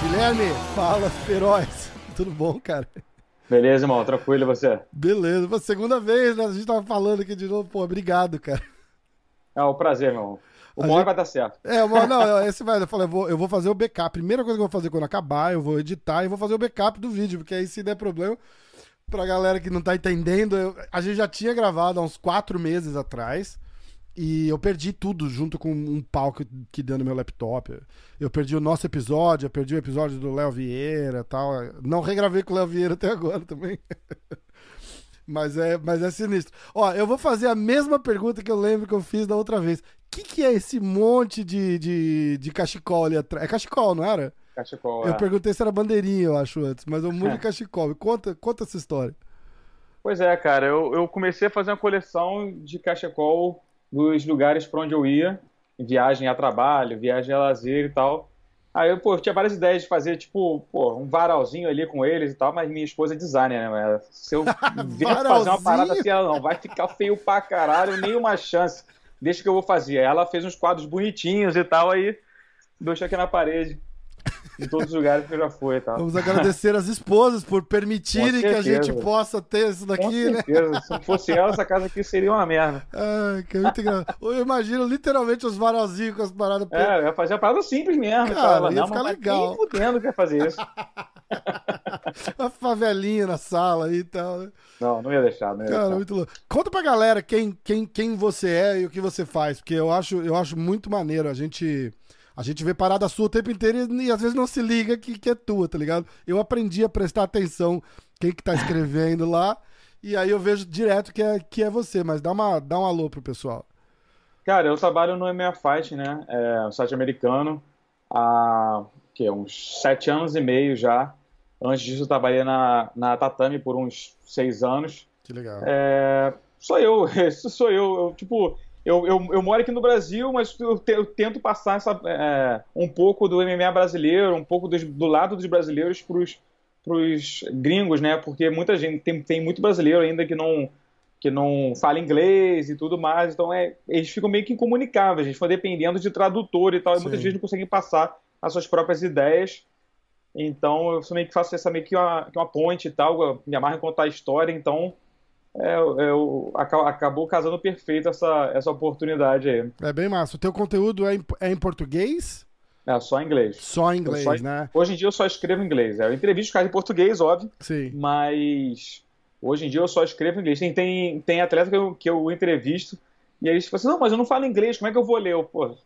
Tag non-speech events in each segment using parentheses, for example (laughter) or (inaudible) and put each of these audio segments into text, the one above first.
Guilherme, fala, feroz. Tudo bom, cara? Beleza, irmão, tranquilo você? Beleza, segunda vez, né? A gente tava falando aqui de novo, pô, obrigado, cara. É um prazer, meu irmão. Uma hora gente... vai dar certo. É, uma, não, esse vai. Eu falei, eu vou, eu vou fazer o backup. Primeira coisa que eu vou fazer quando acabar, eu vou editar e vou fazer o backup do vídeo, porque aí se der problema, pra galera que não tá entendendo, eu, a gente já tinha gravado há uns quatro meses atrás. E eu perdi tudo junto com um pau que, que deu no meu laptop. Eu perdi o nosso episódio, eu perdi o episódio do Léo Vieira tal. Não regravei com o Léo Vieira até agora também. (laughs) mas, é, mas é sinistro. Ó, eu vou fazer a mesma pergunta que eu lembro que eu fiz da outra vez. O que, que é esse monte de, de, de cachecol ali atrás? É cachecol, não era? Cachecol, Eu é. perguntei se era bandeirinha, eu acho, antes. Mas um monte de cachecol. Conta, conta essa história. Pois é, cara. Eu, eu comecei a fazer uma coleção de cachecol dos lugares para onde eu ia, viagem a trabalho, viagem a lazer e tal. Aí eu, pô, eu tinha várias ideias de fazer, tipo, pô, um varalzinho ali com eles e tal, mas minha esposa é designer, né? Se eu (laughs) vier fazer uma parada assim, ela não, vai ficar feio pra caralho, nenhuma chance. Deixa que eu vou fazer. Ela fez uns quadros bonitinhos e tal, aí deixou aqui na parede em todos os lugares que eu já fui e tal. Vamos agradecer as esposas por permitirem que a gente possa ter isso daqui, Com né? certeza. Se não fosse ela, essa casa aqui seria uma merda. Ai, que é muito engraçado. Eu imagino literalmente os varalzinhos com as paradas. É, eu ia fazer a parada simples mesmo. Cara, ela, ia não, ficar legal. Nem fudendo que ia fazer isso. (laughs) Uma favelinha na sala aí e tal, né? Não, não ia deixar, ia Cara, deixar. muito louco. Conta pra galera quem, quem, quem você é e o que você faz, porque eu acho, eu acho muito maneiro. A gente. A gente vê parada sua o tempo inteiro e, e às vezes não se liga que, que é tua, tá ligado? Eu aprendi a prestar atenção quem que tá escrevendo lá, e aí eu vejo direto que é, que é você, mas dá, uma, dá um alô pro pessoal. Cara, eu trabalho no EMEA Fight, né? É um site americano há que, uns sete anos e meio já. Antes disso, eu trabalhei na, na Tatame por uns seis anos. Que legal. É, sou eu, (laughs) isso sou eu. eu tipo, eu, eu, eu, moro aqui no Brasil, mas eu, te, eu tento passar essa, é, um pouco do MMA brasileiro, um pouco dos, do lado dos brasileiros para os gringos, né? Porque muita gente tem, tem muito brasileiro ainda que não que não fala inglês e tudo mais, então é, eles ficam meio que incomunicáveis, eles ficam dependendo de tradutor e tal, e muitas vezes não conseguem passar as suas próprias ideias. Então eu meio que faço essa meio que uma, uma ponte e tal, me amarro em contar a história, então é, é, acabou casando perfeito essa, essa oportunidade aí. É bem massa. O teu conteúdo é em, é em português? É, só em inglês. Só em inglês, só, né? Hoje em dia eu só escrevo em inglês. É, eu entrevisto caras em português, óbvio. Sim. Mas hoje em dia eu só escrevo em inglês. Tem, tem, tem atleta que eu, que eu entrevisto e aí eles falam assim, não, mas eu não falo inglês, como é que eu vou ler? Eu, pô,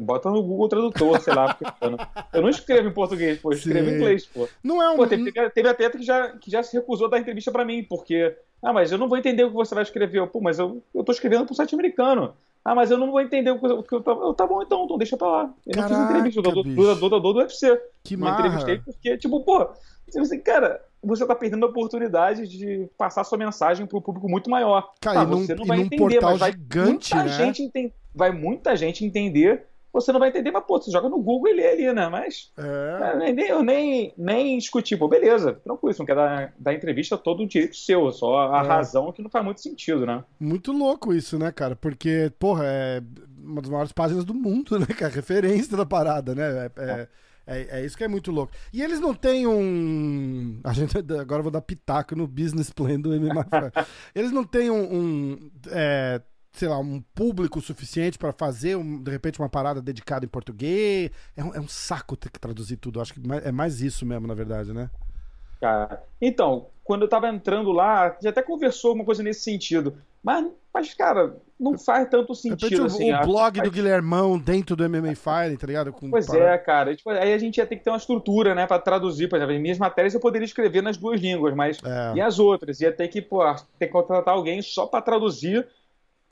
Bota no Google Tradutor, sei lá. Porque, eu, não, eu, não, escrevo em português, pô, eu escrevo em inglês, pô. Não é um... Pô, teve, teve atleta que já, que já se recusou a dar entrevista pra mim, porque. Ah, mas eu não vou entender o que você vai escrever. Eu, pô, mas eu, eu tô escrevendo pro site americano. Ah, mas eu não vou entender o que eu, eu, eu Tá bom, então, então deixa pra lá. Eu Caraca, não fiz entrevista do dudador do UFC. Que não marra. entrevistei porque, tipo, pô, você, cara, você tá perdendo a oportunidade de passar sua mensagem pro público muito maior. Cara, ah, e num, você não vai entender, portal mas vai gigante, muita né? gente vai muita gente entender você não vai entender, mas pô, você joga no Google e lê ali, né? Mas É. é, nem, eu nem, nem discuti, pô, beleza, tranquilo, você não quer dar, dar entrevista, todo o direito seu, só a É. razão que não faz muito sentido, né? Muito louco isso, né, cara? Porque, porra, é uma das maiores páginas do mundo, (laughs) né, cara? Referência da parada, né? É, é, é- é isso que é muito louco. E eles não têm um. A gente (laughs) agora eu vou dar pitaco no business plan do MMA. (laughs) eles não têm um. um, é, sei lá, um público suficiente pra fazer, um- de repente, uma parada dedicada em português. É um, é um saco ter que traduzir tudo. Acho que é mais isso mesmo, na verdade, né? Cara. Então, quando eu tava entrando lá, a gente até conversou alguma coisa nesse sentido. Mas, mas cara, não faz tanto sentido o, assim. o blog do Guilhermão dentro do MMA Fighting, tá ligado? Com Pois parada- é, cara. Tipo, aí a gente ia ter que ter uma estrutura, né, pra traduzir. Por exemplo, as minhas matérias eu poderia escrever nas duas línguas, mas É. e as outras? Ia ter que, pô, ter que contratar alguém só pra traduzir,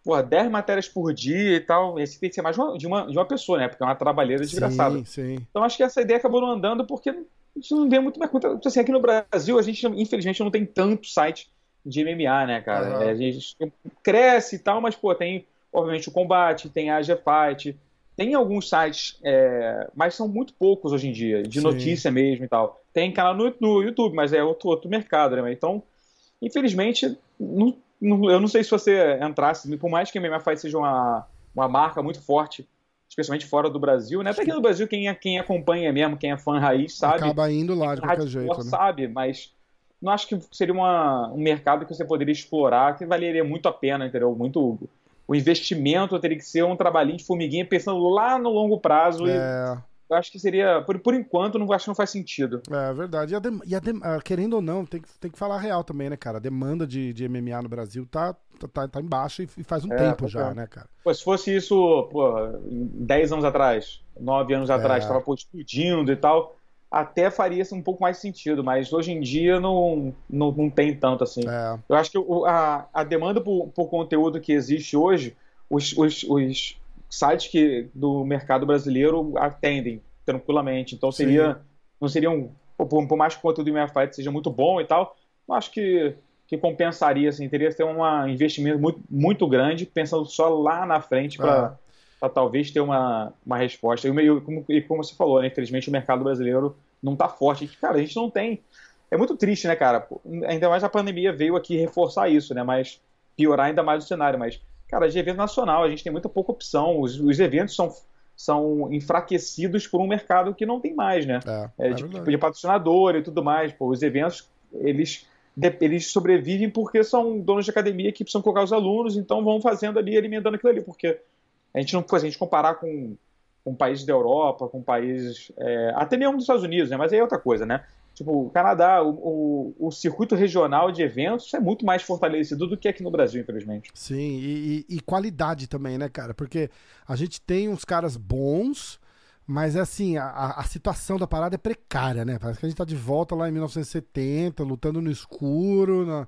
pô, 10 matérias por dia e tal. Esse tem que ser mais de uma, de uma, pessoa, né? Porque é uma trabalheira desgraçada. Sim, sim. Então acho que essa ideia acabou não andando porque gente não vê muito mais conta. Assim, aqui no Brasil, a gente, infelizmente, não tem tanto site de MMA, né, cara? É, a gente cresce e tal, mas, pô, tem, obviamente, o Combate, tem a AG Fight, tem alguns sites, é, mas são muito poucos hoje em dia, de Sim. notícia mesmo e tal. Tem canal no, no YouTube, mas é outro, outro mercado, né? Então, infelizmente, não, eu não sei se você entrasse, por mais que a MMA Fight seja uma, uma marca muito forte, especialmente fora do Brasil, né? Até aqui no Brasil, quem, é, quem acompanha mesmo, quem é fã raiz, sabe. Acaba indo lá de qualquer jeito, né? sabe, mas não acho que seria uma, um mercado que você poderia explorar, que valeria muito a pena, entendeu? Muito o investimento teria que ser um trabalhinho de formiguinha pensando lá no longo prazo. É. eu acho que seria, por, por enquanto, não acho que não faz sentido. É verdade. E, a de, e a de, ah, querendo ou não, tem, tem que falar real também, né, cara? A demanda de, de MMA no Brasil tá, tá, tá embaixo e faz um é, tempo já, é. né, cara? Pô, se fosse isso, pô, 10 anos atrás, 9 anos atrás, é. tava pô, explodindo e tal até faria um pouco mais sentido, mas hoje em dia não, não, não tem tanto assim. É. Eu acho que a, a demanda por, por conteúdo que existe hoje, os, os, os sites que, do mercado brasileiro atendem tranquilamente. Então seria. Sim. Não seria um. Por, por, mais que o conteúdo do minha fight seja muito bom e tal, acho que, que compensaria, assim, teria que ter um investimento muito, muito grande, pensando só lá na frente para. Para talvez ter uma, uma resposta. E, como, e como você falou, né, infelizmente o mercado brasileiro não está forte. cara, a gente não tem. É muito triste, né, cara? Ainda mais a pandemia veio aqui reforçar isso, né? Mas piorar ainda mais o cenário. Mas, cara, de evento nacional, a gente tem muita pouca opção. Os, os eventos são, são enfraquecidos por um mercado que não tem mais, né? É, é, de, tipo, de patrocinador e tudo mais. Pô, os eventos, eles eles sobrevivem porque são donos de academia que precisam colocar os alunos, então vão fazendo ali, alimentando aquilo ali, porque a gente não se a gente comparar com, com países da Europa, com países é, até mesmo dos Estados Unidos, né? Mas aí é outra coisa, né? Tipo, o Canadá, o, o, o, circuito regional de eventos é muito mais fortalecido do que aqui no Brasil, infelizmente. Sim, e, e, e qualidade também, né, cara? Porque a gente tem uns caras bons, mas assim, a, a situação da parada é precária, né? Parece que a gente tá de volta lá em 1970, lutando no escuro, na,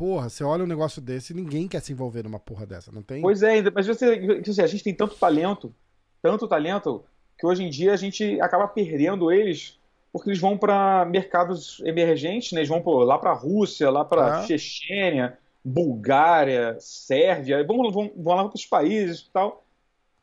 Porra, você olha um negócio desse e ninguém quer se envolver numa porra dessa, não tem? Pois é, mas você, a gente tem tanto talento, tanto talento, que hoje em dia a gente acaba perdendo eles porque eles vão para mercados emergentes, né? Eles vão lá para Rússia, lá para é. Chechênia, Bulgária, Sérvia, vão, vão, vão lá para os países e tal.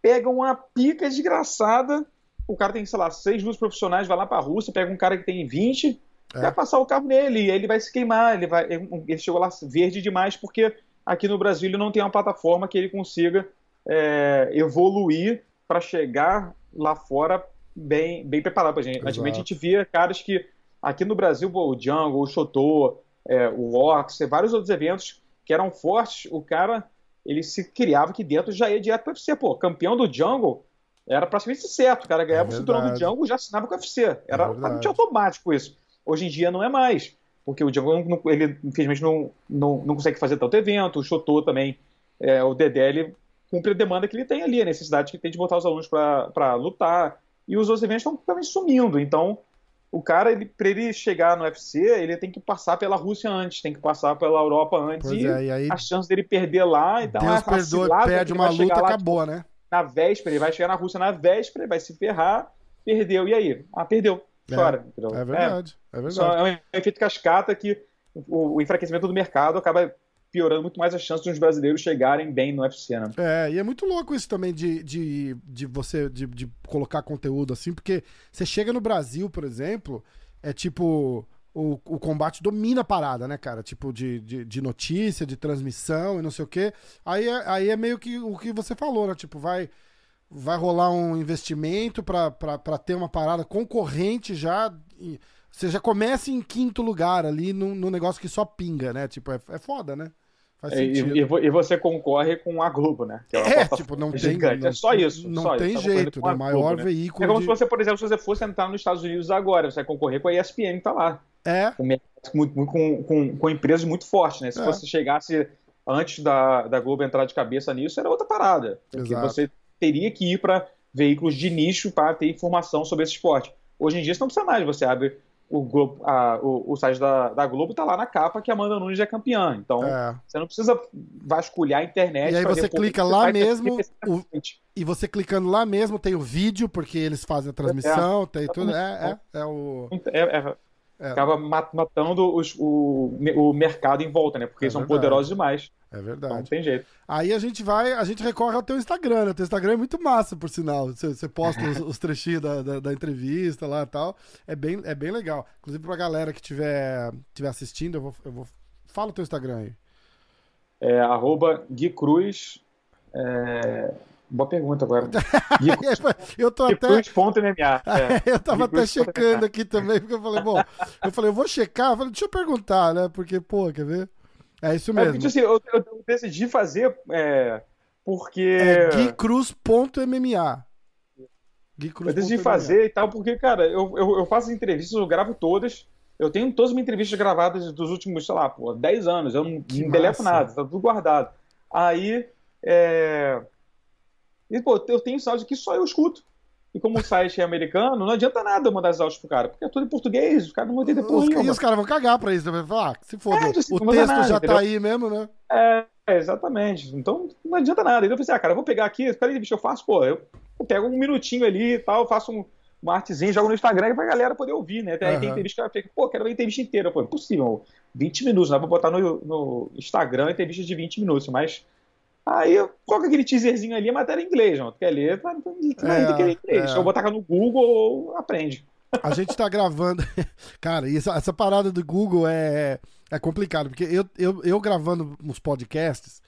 Pegam uma pica desgraçada. O cara tem, sei lá, seis luzes profissionais, vai lá para a Rússia, pega um cara que tem 20 é. vai passar o carro nele, e ele vai se queimar, ele, vai, ele chegou lá verde demais, porque aqui no Brasil ele não tem uma plataforma que ele consiga é, evoluir para chegar lá fora bem, bem preparado pra gente. Antigamente a gente via caras que aqui no Brasil, o Django, o Chotô, é, o Ox, vários outros eventos que eram fortes, o cara ele se criava aqui dentro já ia direto para o UFC. Pô, campeão do Jungle era praticamente certo. O cara ganhava é o cinturão do Jungle já assinava com o UFC. Era é praticamente automático isso. Hoje em dia não é mais, porque o Django, não, ele infelizmente não, não, não consegue fazer tanto evento, o Chotô também, é, o Dedé, ele cumpre a demanda que ele tem ali, a necessidade que tem de botar os alunos para lutar, e os outros eventos estão também sumindo, então o cara, ele, para ele chegar no UFC, ele tem que passar pela Rússia antes, tem que passar pela Europa antes, pois e, é, e aí, a chance dele perder lá, então Deus a, perdoa, perde uma luta, lá, acabou, tipo, né? Na véspera, ele vai chegar na Rússia na véspera, ele vai se ferrar, perdeu, e aí? Ah, perdeu chora. É, é verdade, é, é verdade. é um efeito cascata que o, o, enfraquecimento do mercado acaba piorando muito mais as chances de os brasileiros chegarem bem no UFC, né? É, e é muito louco isso também de, de, de você de, de colocar conteúdo assim, porque você chega no Brasil, por exemplo, é tipo. O, o combate domina a parada, né, cara? Tipo, de, de, de, notícia, de transmissão e não sei o quê. Aí é, aí é meio que o que você falou, né? Tipo, vai vai rolar um investimento para ter uma parada concorrente já. Você já começa em quinto lugar ali no, no negócio que só pinga, né? Tipo, é, é foda, né? Faz é, e, e, você concorre com a Globo, né? é, é tipo, não (laughs) tem. Não, é só isso. Não só tem isso, jeito, o né? maior né? veículo. É como de... se você, por exemplo, se você fosse entrar nos Estados Unidos agora, você vai concorrer com a ESPN que tá lá. É. Com, com, com, com empresas muito fortes, né? Se é. você chegasse antes da, da Globo entrar de cabeça nisso, era outra parada. Porque Exato. você teria que ir para veículos de nicho para ter informação sobre esse esporte. Hoje em dia você não precisa mais, você abre o, Globo, a, o, o, site da, da Globo está lá na capa que a Amanda Nunes é campeã. Então, é. você não precisa vasculhar a internet. E aí você clica lá mesmo, o, e você clicando lá mesmo tem o vídeo, porque eles fazem a transmissão, é, tem tudo. É, é, é o... É, é. Acaba matando os, o, o mercado em volta, né? Porque é são verdade. poderosos demais. É verdade. Então, não tem jeito. Aí a gente vai, a gente recorre ao teu Instagram, né? O teu Instagram é muito massa, por sinal. Você, você posta os, os, trechinhos da, da, da, entrevista lá e tal. É bem, é bem legal. Inclusive pra galera que estiver tiver assistindo, eu vou, eu vou Fala o teu Instagram aí. É, arroba Gui Cruz. É... Boa pergunta agora. (laughs) Eu tô até. Cruz.mma. (laughs) É. eu tava até checando aqui também, porque eu falei, bom, eu falei, eu vou checar, eu falei, deixa eu perguntar, né? Porque, pô, quer ver? É isso mesmo. É, porque, assim, eu, eu, decidi fazer é, porque. É guicruz.mma. Gui Cruz. Eu decidi fazer e tal, porque, cara, eu, eu, eu faço entrevistas, eu gravo todas. Eu tenho todas as minhas entrevistas gravadas dos últimos, sei lá, pô, 10 anos. Eu não, não deleto nada, tá tudo guardado. Aí, é... E, pô, eu tenho áudios que só eu escuto. E como o site é americano, não adianta nada eu mandar os áudios pro cara, porque é tudo em português, o cara não vai entender porra E os caras vão cagar pra isso, vai falar, ah, se for, é, assim, o texto nada, já tá entendeu? tá aí mesmo, né? É, exatamente. Então não adianta nada. Então eu pensei, ah, cara, eu vou pegar aqui, peraí, bicho, eu faço, pô, eu, eu pego um minutinho ali e tal, faço um, uma artezinha, jogo no Instagram pra galera poder ouvir, né? Até aí uhum. tem entrevista que ela fica, pô, quero ver a entrevista inteira. Pô, impossível, 20 minutos, dá pra botar no, no Instagram entrevista de 20 minutos, mas Aí coloca aquele teaserzinho ali, a matéria em inglês, não. Tu quer ler, vai, vai, é, ler inglês. É. Ou botar no Google ou aprende. A gente tá gravando. (laughs) Cara, essa, essa parada do Google é, é complicado, porque eu, eu, eu gravando uns podcasts,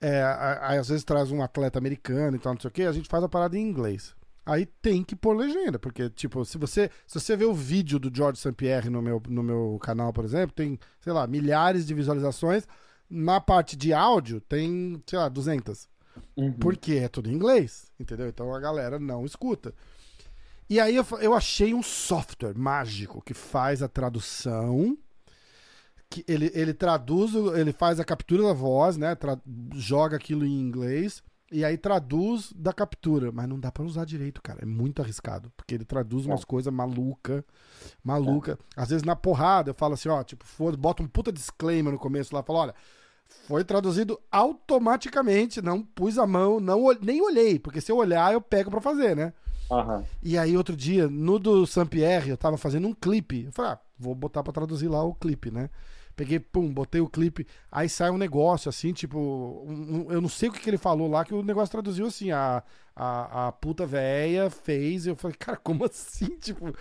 é, aí às vezes traz um atleta americano e tal, não sei o que, a gente faz a parada em inglês. Aí tem que pôr legenda, porque, tipo, se você, se você vê o vídeo do George St. Pierre no meu, no meu canal, por exemplo, tem, sei lá, milhares de visualizações na parte de áudio tem, sei lá, 200. Uhum. Porque é tudo em inglês, entendeu? Então a galera não escuta. E aí eu, eu achei um software mágico que faz a tradução. Que ele, ele traduz, ele faz a captura da voz, né? Tra, joga aquilo em inglês e aí traduz da captura, mas não dá para usar direito, cara. É muito arriscado, porque ele traduz umas é. coisas maluca, maluca. É. Às vezes na porrada eu falo assim, ó, tipo, for, bota um puta disclaimer no começo lá, fala, olha, foi traduzido automaticamente, não pus a mão, não nem olhei, porque se eu olhar eu pego para fazer, né? Uhum. E aí outro dia, no do Saint-Pierre, eu tava fazendo um clipe. Eu falei, ah, vou botar para traduzir lá o clipe, né? Peguei, pum, botei o clipe, aí sai um negócio assim, tipo, um, um, eu não sei o que, que, ele falou lá, que o negócio traduziu assim, a, a, a puta véia fez, eu falei, cara, como assim, (laughs) tipo,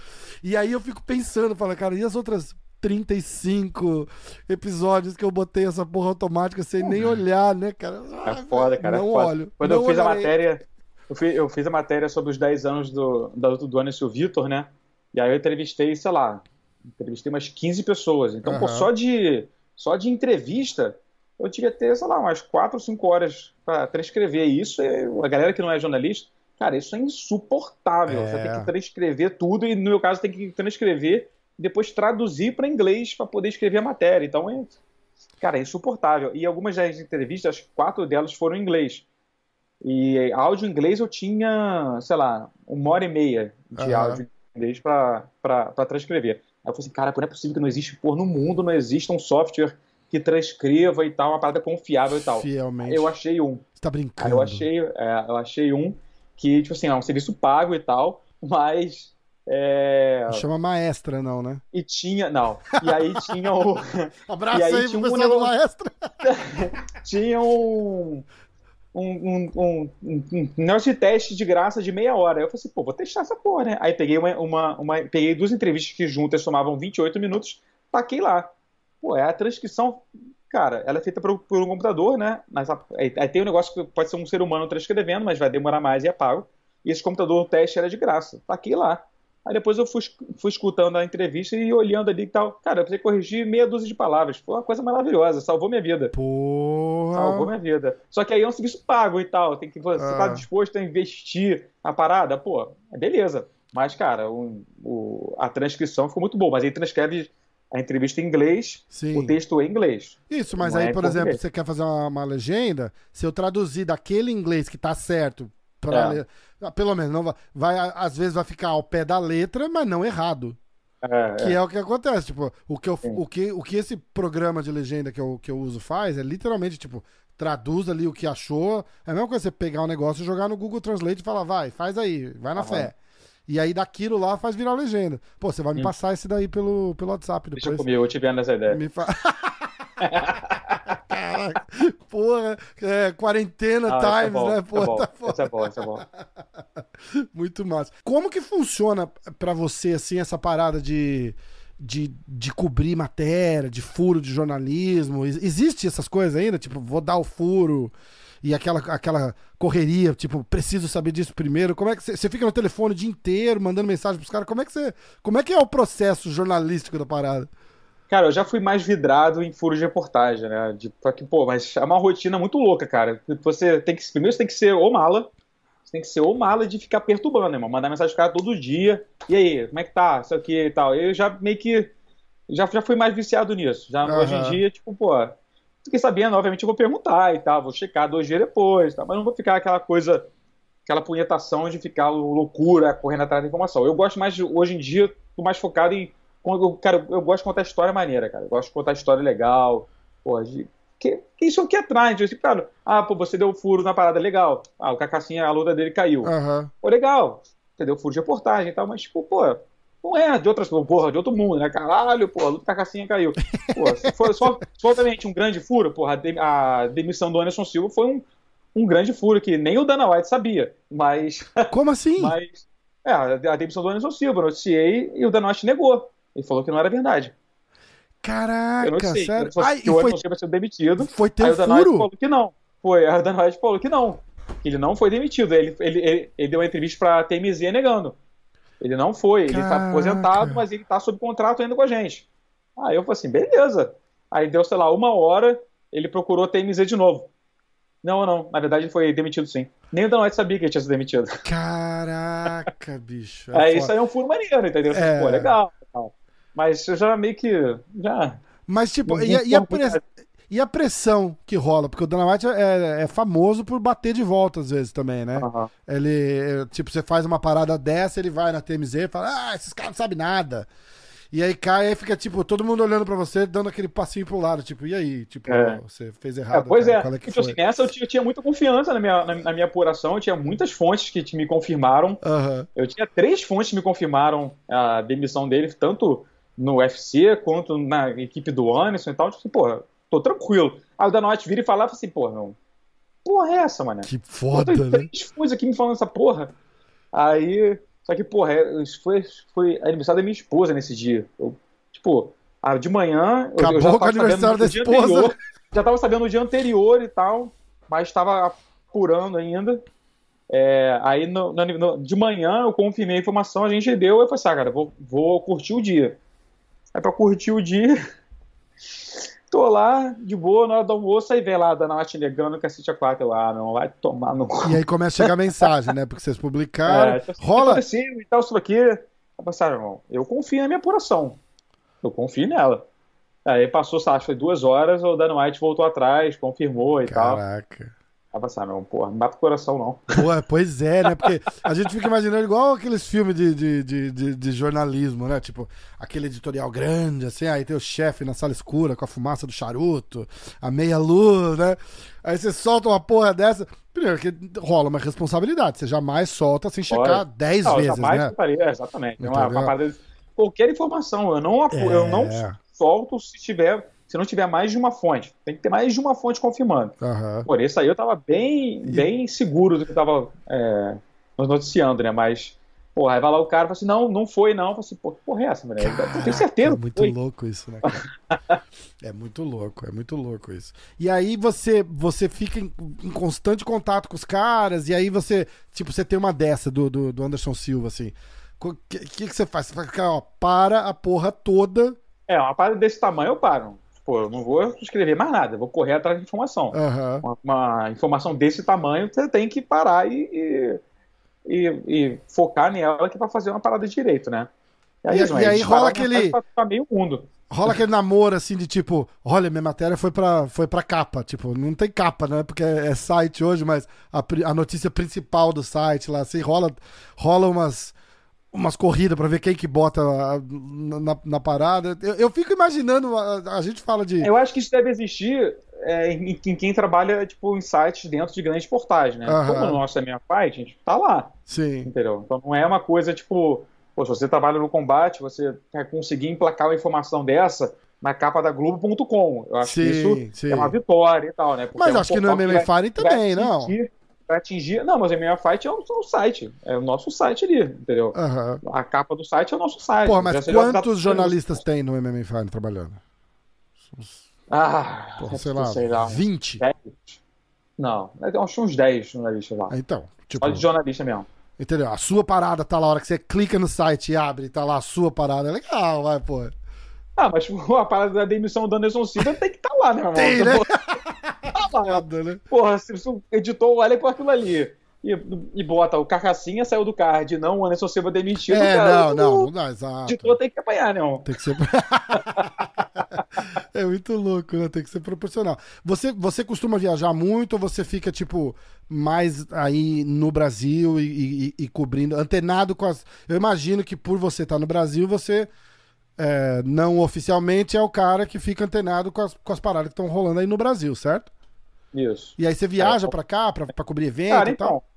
e aí eu fico pensando, falo, cara, e as outras 35 episódios que eu botei essa porra automática sem nem olhar, né, cara? É foda, cara. É não é foda. olho. Quando não eu fiz olharei. a matéria, eu fiz, eu fiz, a matéria sobre os 10 anos do, da luta do Anderson Vitor, né? E aí eu entrevistei, sei lá, entrevistei umas 15 pessoas. Então, uhum. pô, só de, só de entrevista, eu que ter, sei lá, umas 4 ou 5 horas para transcrever isso. a galera que não é jornalista, cara, isso é insuportável. É. Você tem que transcrever tudo e, no meu caso, tem que transcrever depois traduzir para inglês para poder escrever a matéria. Então, é, cara, é insuportável. E algumas das entrevistas, quatro delas foram em inglês. E áudio em inglês eu tinha, sei lá, uma hora e meia de uhum. áudio em inglês para transcrever. Aí eu falei assim, cara, não é possível que não existe, por no mundo não exista um software que transcreva e tal, uma parada confiável e tal. Fielmente. Eu achei um. Você tá brincando. Aí eu achei, é, eu achei um que, tipo assim, é um serviço pago e tal, (laughs) mas é... Não chama maestra, não, né? E tinha. Não. E aí tinha o. (laughs) Abraço aí, aí pro pessoal (laughs) um... do maestra. tinha um. Um, um, um, um, negócio de teste de graça de meia hora. Eu falei assim, pô, vou testar essa porra, né? Aí peguei uma, uma, uma peguei duas entrevistas que juntas somavam 28 minutos, taquei lá. Pô, é a transcrição, cara, ela é feita por, por um computador, né? Mas aí, aí, tem um negócio que pode ser um ser humano transcrevendo, mas vai demorar mais e é pago. E esse computador, o teste era de graça. Taquei lá. Aí depois eu fui, fui escutando a entrevista e olhando ali e tal. Cara, eu precisei corrigir meia dúzia de palavras. Foi uma coisa maravilhosa, salvou minha vida. Porra. Salvou minha vida. Só que aí é um serviço pago e tal. Tem que, você tá ah. tá disposto a investir a parada? Pô, é beleza. Mas, cara, o, o, a transcrição ficou muito boa. Mas aí transcreve a entrevista em inglês, Sim. o texto em inglês. Isso, mas aí, é por exemplo, você quer fazer uma, uma legenda, se eu traduzir daquele inglês que tá certo Pra é. Ah, pelo menos, não vai, vai, às vezes vai ficar ao pé da letra, mas não errado. É, que é. é. o que acontece, tipo, o que, eu, o, que, o que esse programa de legenda que eu, que eu uso faz é literalmente, tipo, traduz ali o que achou. É a mesma coisa você pegar um negócio, jogar no Google Translate e falar, vai, faz aí, vai na fé. E aí daquilo lá faz virar legenda. Pô, você vai me hum. passar esse daí pelo, pelo WhatsApp depois. Deixa comigo, eu vendo essa ideia. Me fa... (laughs) Caraca, porra, é, quarentena ah, times, é bom, né? Porra, é bom, tá é bom, isso é bom. Muito massa. Como que funciona para você, assim, essa parada de, de, de cobrir matéria, de furo de jornalismo? Existe essas coisas ainda? Tipo, vou dar o furo e aquela, aquela correria, tipo, preciso saber disso primeiro. Como é que você fica no telefone o dia inteiro mandando mensagem pros caras? Como é que você. Como é que é o processo jornalístico da parada? Cara, eu já fui mais vidrado em furos de reportagem, né? De, que, pô, mas é uma rotina muito louca, cara. Você tem que. Primeiro você tem que ser ou mala. Você tem que ser ou mala de ficar perturbando, irmão. Mandar mensagem pro cara todo dia. E aí, como é que tá? Isso aqui e tal. Eu já meio que. Já, já fui mais viciado nisso. Já uhum. hoje em dia, tipo, pô. Fiquei sabendo, obviamente eu vou perguntar e tal. Vou checar dois dias depois, tá? Mas não vou ficar aquela coisa. Aquela punhetação de ficar loucura, correndo atrás da informação. Eu gosto mais, hoje em dia, tô mais focado em eu, cara, eu gosto de contar história maneira, cara. Eu gosto de contar história legal. Pô, de, que, que isso é o que atrai. Tipo, cara, ah, pô, você deu furo na parada, legal. Ah, o Cacassinha, a luta dele caiu. Uhum. Pô, legal. Você deu furo de reportagem e tal, mas, tipo, pô, não é de outras porra, de outro mundo, né? Caralho, pô, a luta Cacassinha caiu. Pô, se for só, soltamente um grande furo, porra, a demissão do Anderson Silva foi um, um grande furo que nem o Dana White sabia. Mas. Como assim? (laughs) Mas. É, a demissão do Anderson Silva, noticiei e o Dana White negou. Ele falou que não era verdade. Caraca, eu não sei. sério? Ai, que o foi... demitido. Foi ter aí o furo? falou que não. Foi, a Dan White falou que não. Que ele não foi demitido. Ele, ele, ele, ele deu uma entrevista pra TMZ negando. Ele não foi. Ele Caraca. tá aposentado, mas ele tá sob contrato ainda com a gente. Aí eu falei assim, beleza. Aí deu, sei lá, uma hora, ele procurou a TMZ de novo. Não, não. Na verdade, ele foi demitido sim. Nem o Dan White sabia que ele tinha sido demitido. Caraca, bicho. É, é isso aí é um furo maneiro, entendeu? É... Pô, legal. Mas eu já meio que. Já. Mas, tipo, e, e, a press... e, a pressão que rola? Porque o Dana White é, é, famoso por bater de volta às vezes também, né? Uhum. Ele, tipo, você faz uma parada dessa, ele vai na TMZ e fala: Ah, esses caras não sabem nada. E aí cai e fica, tipo, todo mundo olhando pra você, dando aquele passinho pro lado, tipo, e aí? Tipo, é. você fez errado. É, pois cara, é. Qual é que tipo, assim, essa eu tinha, eu tinha, muita confiança na minha, na, na, minha apuração, eu tinha muitas fontes que me confirmaram. Uhum. Eu tinha três fontes que me confirmaram a demissão dele, tanto no UFC quanto na equipe do Anderson e tal. Tipo assim, porra, tô tranquilo. Aí o Danote vira e falava assim, porra, não. Porra é essa, mano? Que foda, né? três aqui me falando essa porra. Aí só que, porra, é, foi, foi aniversário da minha esposa nesse dia. Eu, tipo, de manhã. Acabou eu já com o aniversário da esposa. Anterior, já tava sabendo no dia anterior e tal, mas estava apurando ainda. É, aí no, no, de manhã eu confirmei a informação, a gente deu, eu falei assim, ah, cara, vou, vou curtir o dia. Aí pra curtir o dia, (laughs) Tô lá, de boa, na hora do almoço, aí vem lá da Nath negando que assiste a 4. Eu, ah, não, vai tomar no E aí começa a chegar (laughs) mensagem, né? Porque vocês publicaram. É, assim, rola. e tal, isso aqui. Irmão, eu confio na minha apuração. Eu confio nela. Aí passou, que foi duas horas, o Dan White voltou atrás, confirmou e Caraca. tal. Caraca. Passar, não, porra, não mata o coração, não. Pô, pois é, né? Porque a gente fica imaginando igual aqueles filmes de, de, de, de, de jornalismo, né? Tipo, aquele editorial grande, assim, aí tem o chefe na sala escura com a fumaça do charuto, a meia luz, né? Aí você solta uma porra dessa. Primeiro, que rola uma responsabilidade. Você jamais solta sem checar 10 vezes, jamais né? Faria, é, exatamente. Uma, uma qualquer informação, eu não, é... eu não solto se tiver se não tiver mais de uma fonte. Tem que ter mais de uma fonte confirmando. Uhum. Por isso aí eu tava bem, bem seguro do que tava é, noticiando, né? Mas, porra, aí vai lá o cara e fala assim, não, não foi não. Eu falo assim, porra, porra é essa, mulher? Eu tenho certeza. É muito foi. louco isso, né? (laughs) é muito louco, é muito louco isso. E aí você, você fica em, em, constante contato com os caras, e aí você, tipo, você tem uma dessa do, do, do Anderson Silva, assim. O que, que, que, você faz? Você faz, ó, para a porra toda. É, uma parada desse tamanho eu paro pô, eu não vou escrever mais nada, vou correr atrás de informação. Uhum. Uma, uma, informação desse tamanho, você tem que parar e, e, e, e focar nela que para fazer uma parada direito, né? E aí, e, aí rola aquele. Pra meio mundo. Rola aquele namoro assim de tipo, olha, minha matéria foi pra, foi pra capa. Tipo, não tem capa, né? Porque é, é site hoje, mas a, a notícia principal do site lá, assim, rola, rola umas umas corridas para ver quem que bota na, na parada. Eu, eu, fico imaginando, a, a, gente fala de. Eu acho que isso deve existir é, em, em, quem trabalha tipo, em sites dentro de grandes portais, né? Uhum. Como o nosso é minha fight, a gente tá lá. Sim. Entendeu? Então não é uma coisa tipo, pô, se você trabalha no combate, você quer conseguir emplacar uma informação dessa na capa da Globo.com. Eu acho sim, que isso sim. é uma vitória e tal, né? Porque Mas é um acho que no MMA Fighting também, não. Pra atingir. Não, mas MMA Fight é o, o site. É o nosso site ali, entendeu? Uhum. A capa do site é o nosso site. Pô, mas quantos jornalistas tem no MMA Fight trabalhando? Ah, Porra, sei, lá, sei lá, 20? 10? Não, acho uns 10 jornalistas lá. Então, tipo. Só de jornalista mesmo. Entendeu? A sua parada tá lá, a hora que você clica no site e abre, tá lá a sua parada. É legal, vai, pô. Ah, mas (laughs) tipo, a parada da demissão do Anderson Silva tem que estar tá lá, né, irmão? Tem, né? Foda, né? Porra, se o editor olha com aquilo ali e, e bota o Carcassinha saiu do card, não o Anderson Silva demitido. É, cara, não, não, não dá, exato. O editor tem que apanhar, né? Tem que ser. (laughs) é muito louco, né? Tem que ser proporcional. Você, você costuma viajar muito ou você fica, tipo, mais aí no Brasil e, e, e cobrindo, antenado com as. Eu imagino que por você estar tá no Brasil, você. É, não oficialmente é o cara que fica antenado com as, com as paradas que estão rolando aí no Brasil, certo? Isso. E aí você viaja é, pra cá pra, pra cobrir evento cara, e tal? Então,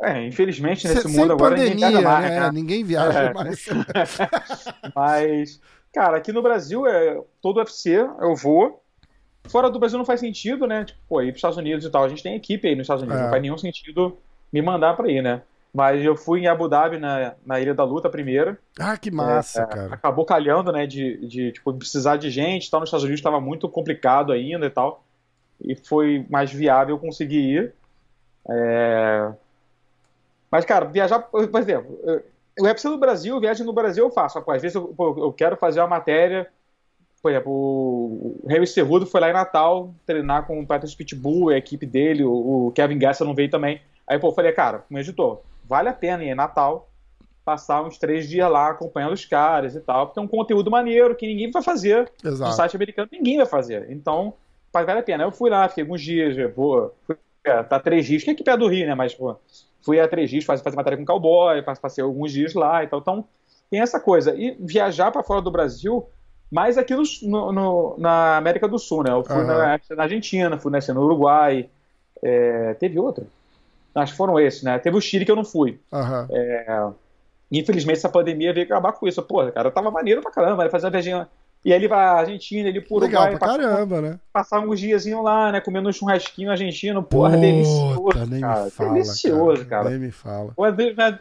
é, infelizmente nesse Cê, mundo agora pandemia, ninguém viaja mais, né? né? Ninguém viaja é. mais. (laughs) Mas, cara, aqui no Brasil, é, todo UFC eu vou. Fora do Brasil não faz sentido, né? Tipo, pô, ir pros Estados Unidos e tal. A gente tem equipe aí nos Estados Unidos, é. não faz nenhum sentido me mandar pra ir, né? Mas eu fui em Abu Dhabi, na, na Ilha da Luta, primeiro. Ah, que massa, é, cara. Acabou calhando, né, de, de tipo, precisar de gente tal. Nos Estados Unidos estava muito complicado ainda e tal e foi mais viável conseguir ir. É... Mas, cara, viajar, por exemplo, o UFC do Brasil, viagem no Brasil eu faço. Às vezes eu, eu quero fazer uma matéria. Por exemplo, o Harry Cerrudo foi lá em Natal treinar com o Patrick Pitbull, a equipe dele, o Kevin Gasser não veio também. Aí, pô, eu falei, cara, como editor, vale a pena ir em Natal, passar uns três dias lá acompanhando os caras e tal, porque é um conteúdo maneiro que ninguém vai fazer Exato. no site americano, ninguém vai fazer. Então, vale a pena. Eu fui lá, fiquei alguns dias, pô, fui, é, tá três dias, que é aqui perto do Rio, né? Mas, pô, fui a três dias fazer, fazer matéria com cowboy, passei alguns dias lá e tal. Então, tem essa coisa. E viajar para fora do Brasil, mais aqui no, no, na América do Sul, né? Eu fui uhum. na, na, Argentina, fui nessa, no Uruguai, é, teve outra? Acho que foram esses, né? Teve o Chile que eu não fui. Uhum. É, infelizmente, essa pandemia veio acabar com isso. Pô, cara, tava maneiro pra caramba, fazer uma viagem e aí ele vai à Argentina, ele por Legal pra passar, caramba, né? Passar uns diazinhos lá, né? Comendo um churrasquinho argentino, porra, Puta, delicioso, nem cara. Me fala, delicioso, cara. cara. Nem me fala.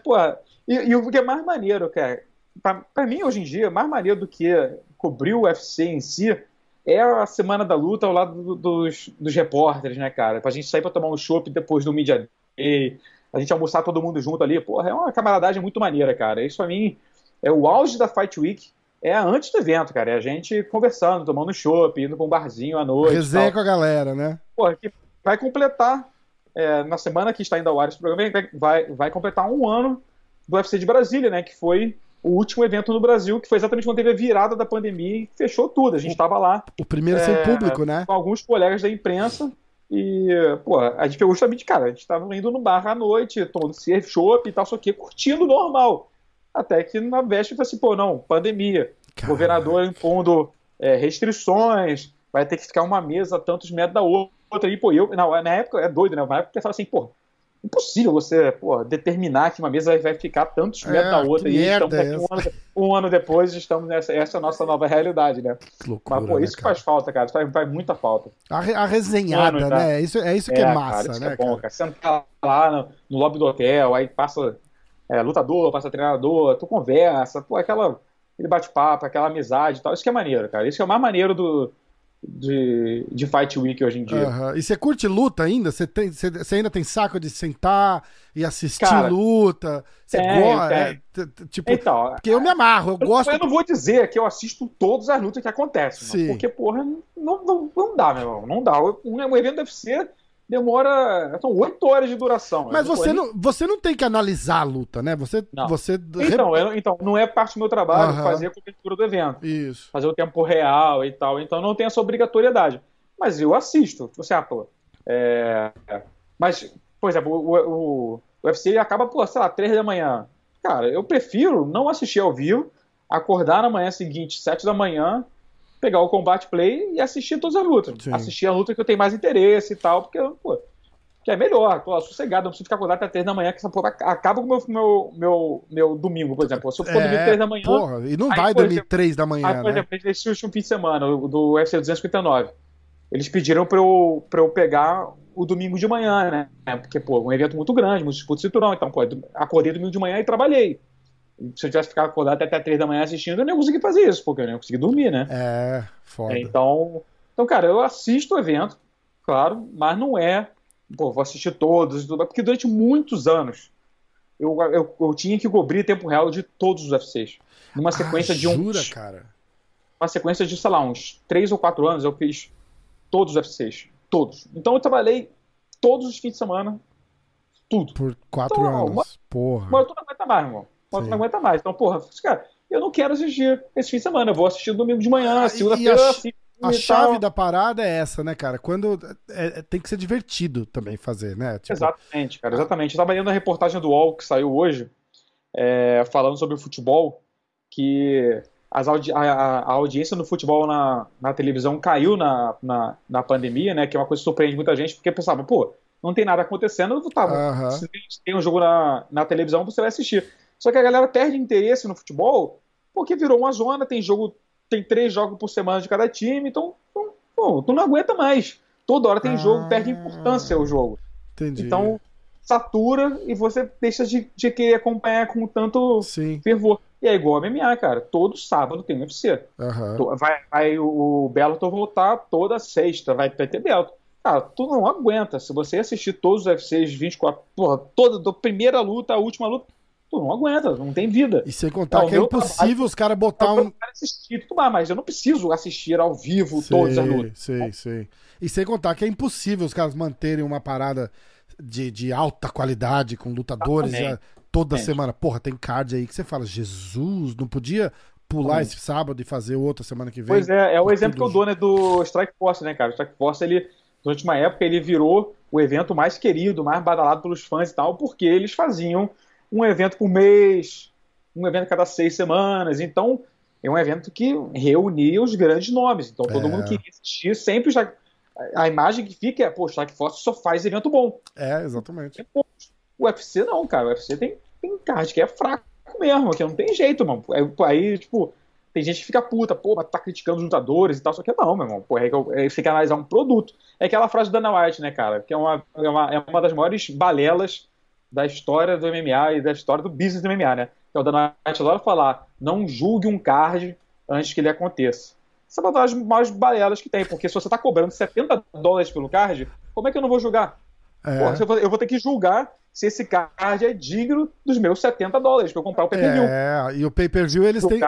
Porra, e, e, o que é mais maneiro, cara, pra, pra mim hoje em dia, mais maneiro do que cobrir o UFC em si, é a semana da luta ao lado do, dos, dos repórteres, né, cara? Pra gente sair pra tomar um chopp depois do Media Day, a gente almoçar todo mundo junto ali, porra, é uma camaradagem muito maneira, cara. Isso pra mim é o auge da Fight Week é antes do evento, cara. É a gente conversando, tomando chopp, indo pra um barzinho à noite. Resenha com a galera, né? Pô, que vai completar, é, na semana que está indo ao ar esse programa, vai, vai completar um ano do UFC de Brasília, né? Que foi o último evento no Brasil, que foi exatamente quando teve a virada da pandemia e fechou tudo. A gente estava lá. O primeiro é, sem público, né? Com alguns colegas da imprensa. E, pô, a gente pegou justamente, cara, a gente estava indo no bar à noite, tomando surf, chopp e tal, só que curtindo normal. Até que na véspera falei assim, pô, não, pandemia. Caramba. Governador impondo é, restrições, vai ter que ficar uma mesa a tantos metros da outra. E, pô, eu, na, na época, é doido, né? Na época eu fala assim, pô, impossível você pô, determinar que uma mesa vai ficar tantos metros é, da outra. E estamos aqui um ano, um ano, depois, estamos nessa essa é a nossa nova realidade, né? Que loucura, Mas, pô, isso né, que faz falta, cara. Faz, faz muita falta. A, a resenhada, um ano, né? Tá? Isso, é isso que é, é massa, cara, isso né? é bom, cara. Sentar lá no, no lobby do hotel, aí passa é, lutador, passa treinador, tu conversa, pô, aquela, aquele bate-papo, aquela amizade e tal. Isso que é maneiro, cara. Isso que é o mais maneiro do, de, de Fight Week hoje em dia. Uhum. E você curte luta ainda? Você, tem, você, você, ainda tem saco de sentar e assistir cara, luta? Você gosta? É, tipo, então, porque eu me amarro, eu, eu gosto. Eu não vou dizer que eu assisto todas as lutas que acontecem, porque, porra, não, não, não dá, meu irmão. Não dá. Um, um evento deve ser demora. São oito horas de duração. Mas você não, você não tem que analisar a luta, né? Você. Não. você... Então, eu, então, não é parte do meu trabalho uhum. fazer a cobertura do evento. Isso. Fazer o tempo real e tal. Então não tem essa obrigatoriedade. Mas eu assisto. Você, ah, pô. É... Mas, por exemplo, o, o, o UFC acaba, pô, sei lá, três da manhã. Cara, eu prefiro não assistir ao vivo, acordar na manhã seguinte, sete da manhã, pegar o Combat Play e assistir todas as lutas. Sim. Assistir a luta que eu tenho mais interesse e tal, porque, pô, que é melhor, tô sossegado, não preciso ficar acordado até 3 da manhã, que essa porra acaba com o meu, meu, meu, meu domingo, por exemplo. Se eu for é, dormir 3 da manhã. Porra, e não aí, vai dormir exemplo, 3 da manhã. Aí, por né? exemplo, esse último fim de semana do UFC 259. Eles pediram pra eu, pra eu pegar o domingo de manhã, né? Porque, pô, um evento muito grande, muito disputa de cinturão. Então, pô, acordei domingo de manhã e trabalhei. Se eu tivesse ficado acordado até três da manhã assistindo, eu não ia conseguir fazer isso, porque eu não ia conseguir dormir, né? É, foda. Então, então, cara, eu assisto o evento, claro, mas não é, pô, vou assistir todos, porque durante muitos anos eu, eu, eu tinha que cobrir tempo real de todos os UFCs. Numa sequência ah, de uns. Jura, cara? Uma sequência de, sei lá, uns três ou quatro anos eu fiz todos os UFCs. Todos. Então eu trabalhei todos os fins de semana, tudo. Por quatro então, anos. Uma, porra. Não aguenta mais, irmão. Tu não aguenta mais. Então, porra, cara, eu não quero assistir esse fim de semana. Eu vou assistir domingo de manhã, ah, segunda-feira, assim. A chave da parada é essa, né, cara? Quando é, é, tem que ser divertido também fazer, né? Tipo... Exatamente, cara, exatamente. Eu tava lendo a reportagem do UOL que saiu hoje, é, falando sobre o futebol, que audi a, a, audiência no futebol na, na televisão caiu na, na, na, pandemia, né? Que é uma coisa que surpreende muita gente, porque pensava, pô, não tem nada acontecendo, tá, uhum. se tem um jogo na, na televisão, você vai assistir. Só que a galera perde interesse no futebol porque virou uma zona, tem jogo, tem três jogos por semana de cada time, então, bom, tu não aguenta mais. Toda hora tem ah, jogo, perde importância o jogo. Entendi. Então, satura e você deixa de, de querer acompanhar com tanto Sim. fervor. E é igual a MMA, cara. Todo sábado tem UFC. Uhum. Vai, vai o Bellator voltar toda sexta, vai ter Bellator. Cara, tu não aguenta. Se você assistir todos os UFCs 24, porra, toda, da primeira luta à última luta, tu não aguenta, não tem vida. E sem contar que é impossível os caras botar um. assistir, tudo mais, mas eu não preciso assistir ao vivo sei, todas as lutas. Sei, sei. E sem contar que é impossível os caras manterem uma parada de, de alta qualidade com lutadores toda semana. Porra, tem card aí que você fala, Jesus, não podia pular esse sábado e fazer outra semana que vem. Pois é, é o exemplo que eu dou, né, do Strike Force, né, cara? O Strike Force, ele, durante uma época, ele virou o evento mais querido, mais badalado pelos fãs e tal, porque eles faziam um evento por mês, um evento cada seis semanas. Então, é um evento que reunia os grandes nomes. Então, todo é. mundo queria assistir. Sempre já. A imagem que fica é, pô, o Strike Force só faz evento bom. É, exatamente. o UFC não, cara. O UFC tem, tem card que é fraco mesmo, que não tem jeito, mano. Aí, aí, tipo, tem gente que fica puta, pô, mas tá criticando os lutadores e tal, só que não, meu irmão. Pô, é, é, você tem que analisar um produto. É aquela frase da Dana White, né, cara? Que é uma, é uma, é uma das maiores balelas da história do MMA e da história do business do MMA, né? Que é o Dana White adora falar, não julgue um card antes que ele aconteça. Essa é uma das maiores balelas que tem, porque se você está cobrando 70 dólares pelo card, como é que eu não vou julgar? É. Porra, eu vou ter que julgar se esse card é digno dos meus 70 dólares para eu comprar o pay-per-view. É, e o pay-per-view eles têm.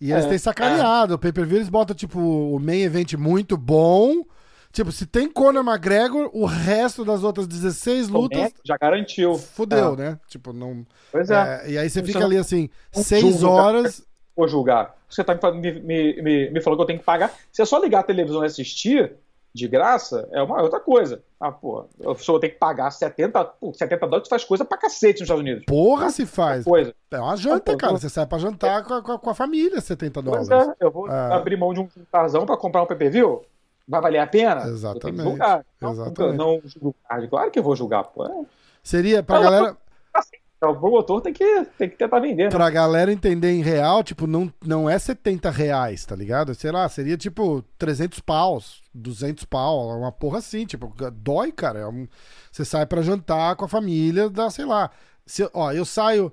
E eles é, têm sacaneado. O pay-per-view eles botam, tipo, o main event muito bom Tipo, se tem Conor McGregor, o resto das outras 16 lutas. Já garantiu. Fudeu, é. né? Tipo, não. Pois é. é e aí você fica ali assim, 6 horas. Vou julgar. Você tá me, me, me, me falou que eu tenho que pagar. Se é só ligar a televisão e assistir, de graça, é uma outra coisa. Ah, pô, eu só ter que pagar 70, pô, 70 dólares, faz coisa pra cacete nos Estados Unidos. Porra, se faz. Coisa. É uma janta, cara. Você sai pra jantar é. com, a, com a família, 70 dólares. Pois é, eu vou é. abrir mão de um tarzão pra comprar um PPV? Vai valer a pena? Exatamente. Julgar. Não, Exatamente. não julgar. Claro que eu vou julgar, pô. Seria pra galera. Assim, o promotor tem que, tem que tentar vender. Né? Pra galera entender em real, tipo, não, não é 70 reais, tá ligado? Sei lá, seria tipo 300 paus, 200 pau, uma porra assim, tipo, dói, cara. É um... Você sai pra jantar com a família, dá, sei lá. Se, ó, eu saio.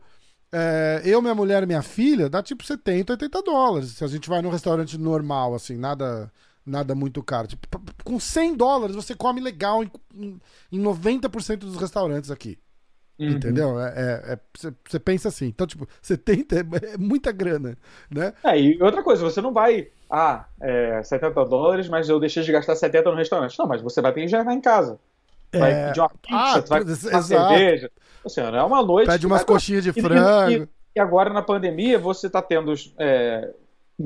É, eu, minha mulher e minha filha, dá tipo 70, 80 dólares. Se a gente vai num restaurante normal, assim, nada nada muito caro. Tipo, com 100 dólares você come legal em, em 90% dos restaurantes aqui. Uhum. Entendeu? É, você é, é, pensa assim. Então, tipo, 70 é, é muita grana, né? É, e outra coisa, você não vai, ah, é, 70 dólares, mas eu deixei de gastar 70 no restaurante. Não, mas você vai ter que já em casa. Vai é... pedir uma pizza, ah, vai pedir uma cerveja. Assim, não é uma noite. Pede umas coxinhas de frango. E, e, agora na pandemia você tá tendo é,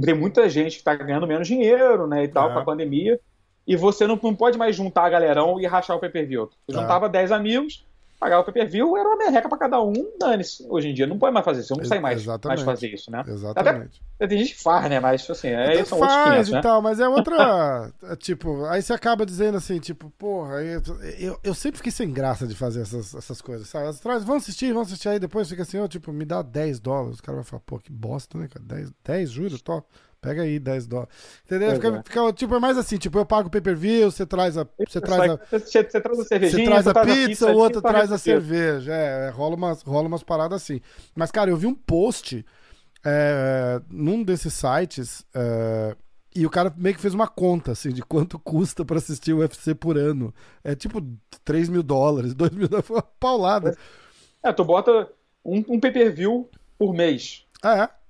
tem muita gente que está ganhando menos dinheiro, né, e tal, é. com a pandemia, e você não, não pode mais juntar a galerão e rachar o pay-per-view. Você é. juntava 10 amigos, pagava o pay-per-view, era uma merreca pra cada um, dane-se. Hoje em dia não pode mais fazer isso, não sai mais, mais fazer isso, né? Exatamente. Até, tem gente que faz, né? Mas assim, é, são faz outros 500, e né? tal, mas é outra. (laughs) É, tipo, aí você acaba dizendo assim, tipo, porra, eu, eu, eu, sempre fiquei sem graça de fazer essas, essas coisas, sabe? Atrás, vamos assistir, vamos assistir aí, depois fica assim, ó, tipo, me dá 10 dólares. O cara vai falar, pô, que bosta, né, cara? 10, 10 juros, tô Pega aí 10 dólares. Entendeu? Fica, é. fica, tipo, é mais assim, tipo, eu pago o pay-per-view, você traz a. Você traz a, você, você traz a cervejinha, você traz a pizza, pizza, o outro traz a cerveja. É, rola umas, rola umas paradas assim. Mas, cara, eu vi um post é, num desses sites. É, e o cara meio que fez uma conta, assim, de quanto custa para assistir o UFC por ano. É tipo 3 mil dólares, (laughs) 2 mil dólares, foi uma paulada. É, tu bota um, um pay-per-view por mês. Ah, é?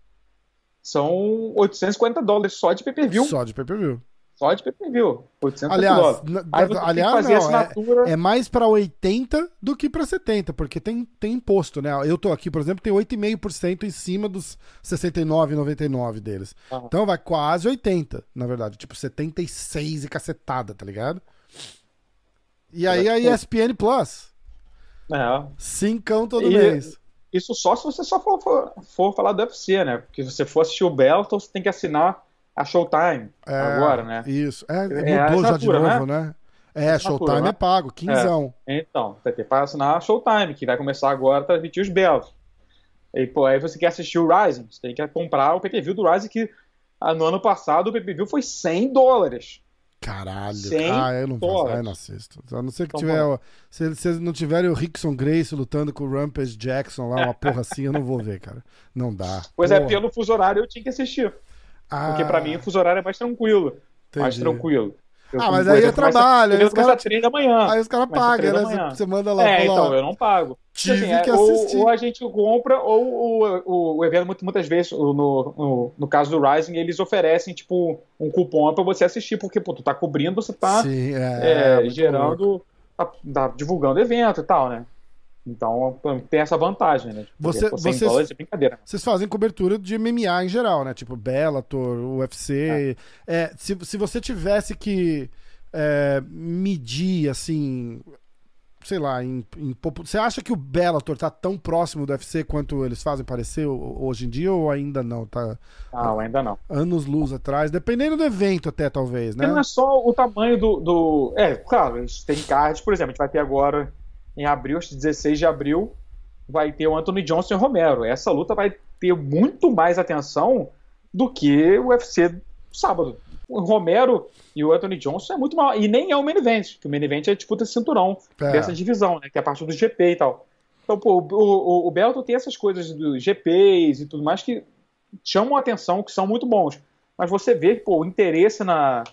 São 850 dólares só de pay-per-view. Só de pay-per-view. Só de pay-per-view. 850 aliás, aliás, não, assinatura... é, é, mais para 80 do que para 70, porque tem, tem imposto, né? Eu tô aqui, por exemplo, tem 8,5% em cima dos 69,99 deles. Uhum. Então vai quase 80, na verdade. Tipo, 76 e cacetada, tá ligado? E aí a ESPN Plus. É. Cincão todo e, mês. Isso só se você só for, for, for, falar do UFC, né? Porque se você for assistir o Bellator, você tem que assinar a Showtime é, agora, né? Isso. É, é mudou já de novo, né? né? É, Showtime né? é pago, quinzão. É. Então, você tem que assinar a Showtime, que vai começar agora a transmitir os Bells. E, pô, aí você quer assistir o Rising, você tem que comprar o PPV do Rising, que ah, no ano passado o PPV foi 100 dólares. Caralho. Ah, eu não, vou, ah, não assisto. A não ser que então, tiver. Se, se não tiver o Rickson Grace lutando com o Rampage Jackson lá, uma porra assim, eu não vou ver, cara. Não dá. Pois é, porra. é, pelo fuso horário eu tinha que assistir. Ah, porque pra mim o fuso horário é mais tranquilo. Entendi. Mais tranquilo. Eu, ah, mas aí é trabalho. Aí os caras da manhã. Aí os caras pagam, né? Você manda lá. É, então, eu não pago. Tive assim, que é, assistir. Ou, ou, a gente compra, ou o, o, o evento, muitas vezes, no, no, no, caso do Rising, eles oferecem, tipo, um cupom pra você assistir, porque, pô, tu tá cobrindo, você tá Sim, é, é, gerando, tá, tá, divulgando evento e tal, né? Então tem essa vantagem, né? Tipo, Você, vocês, é brincadeira. Vocês fazem cobertura de MMA em geral, né? Tipo Bellator, UFC. É. É, se, se você tivesse que é, medir, assim, sei lá, em, em, você acha que o Bellator tá tão próximo do UFC quanto eles fazem parecer hoje em dia ou ainda não? Tá, não, ainda não. Anos luz atrás, dependendo do evento até, talvez, né? não é só o tamanho do... do... É, claro, tem cards, por exemplo, a gente vai ter agora em abril, acho que 16 de abril, vai ter o Anthony Johnson e o Romero. Essa luta vai ter muito mais atenção do que o UFC sábado. O Romero e o Anthony Johnson é muito mal. E nem é o main event, que o main event é a disputa cinturão é. dessa divisão, né? Que é a parte do GP e tal. Então, pô, o, o, o Bellator tem essas coisas dos GPs e tudo mais que chamam a atenção, que são muito bons. Mas você vê, pô, o interesse na,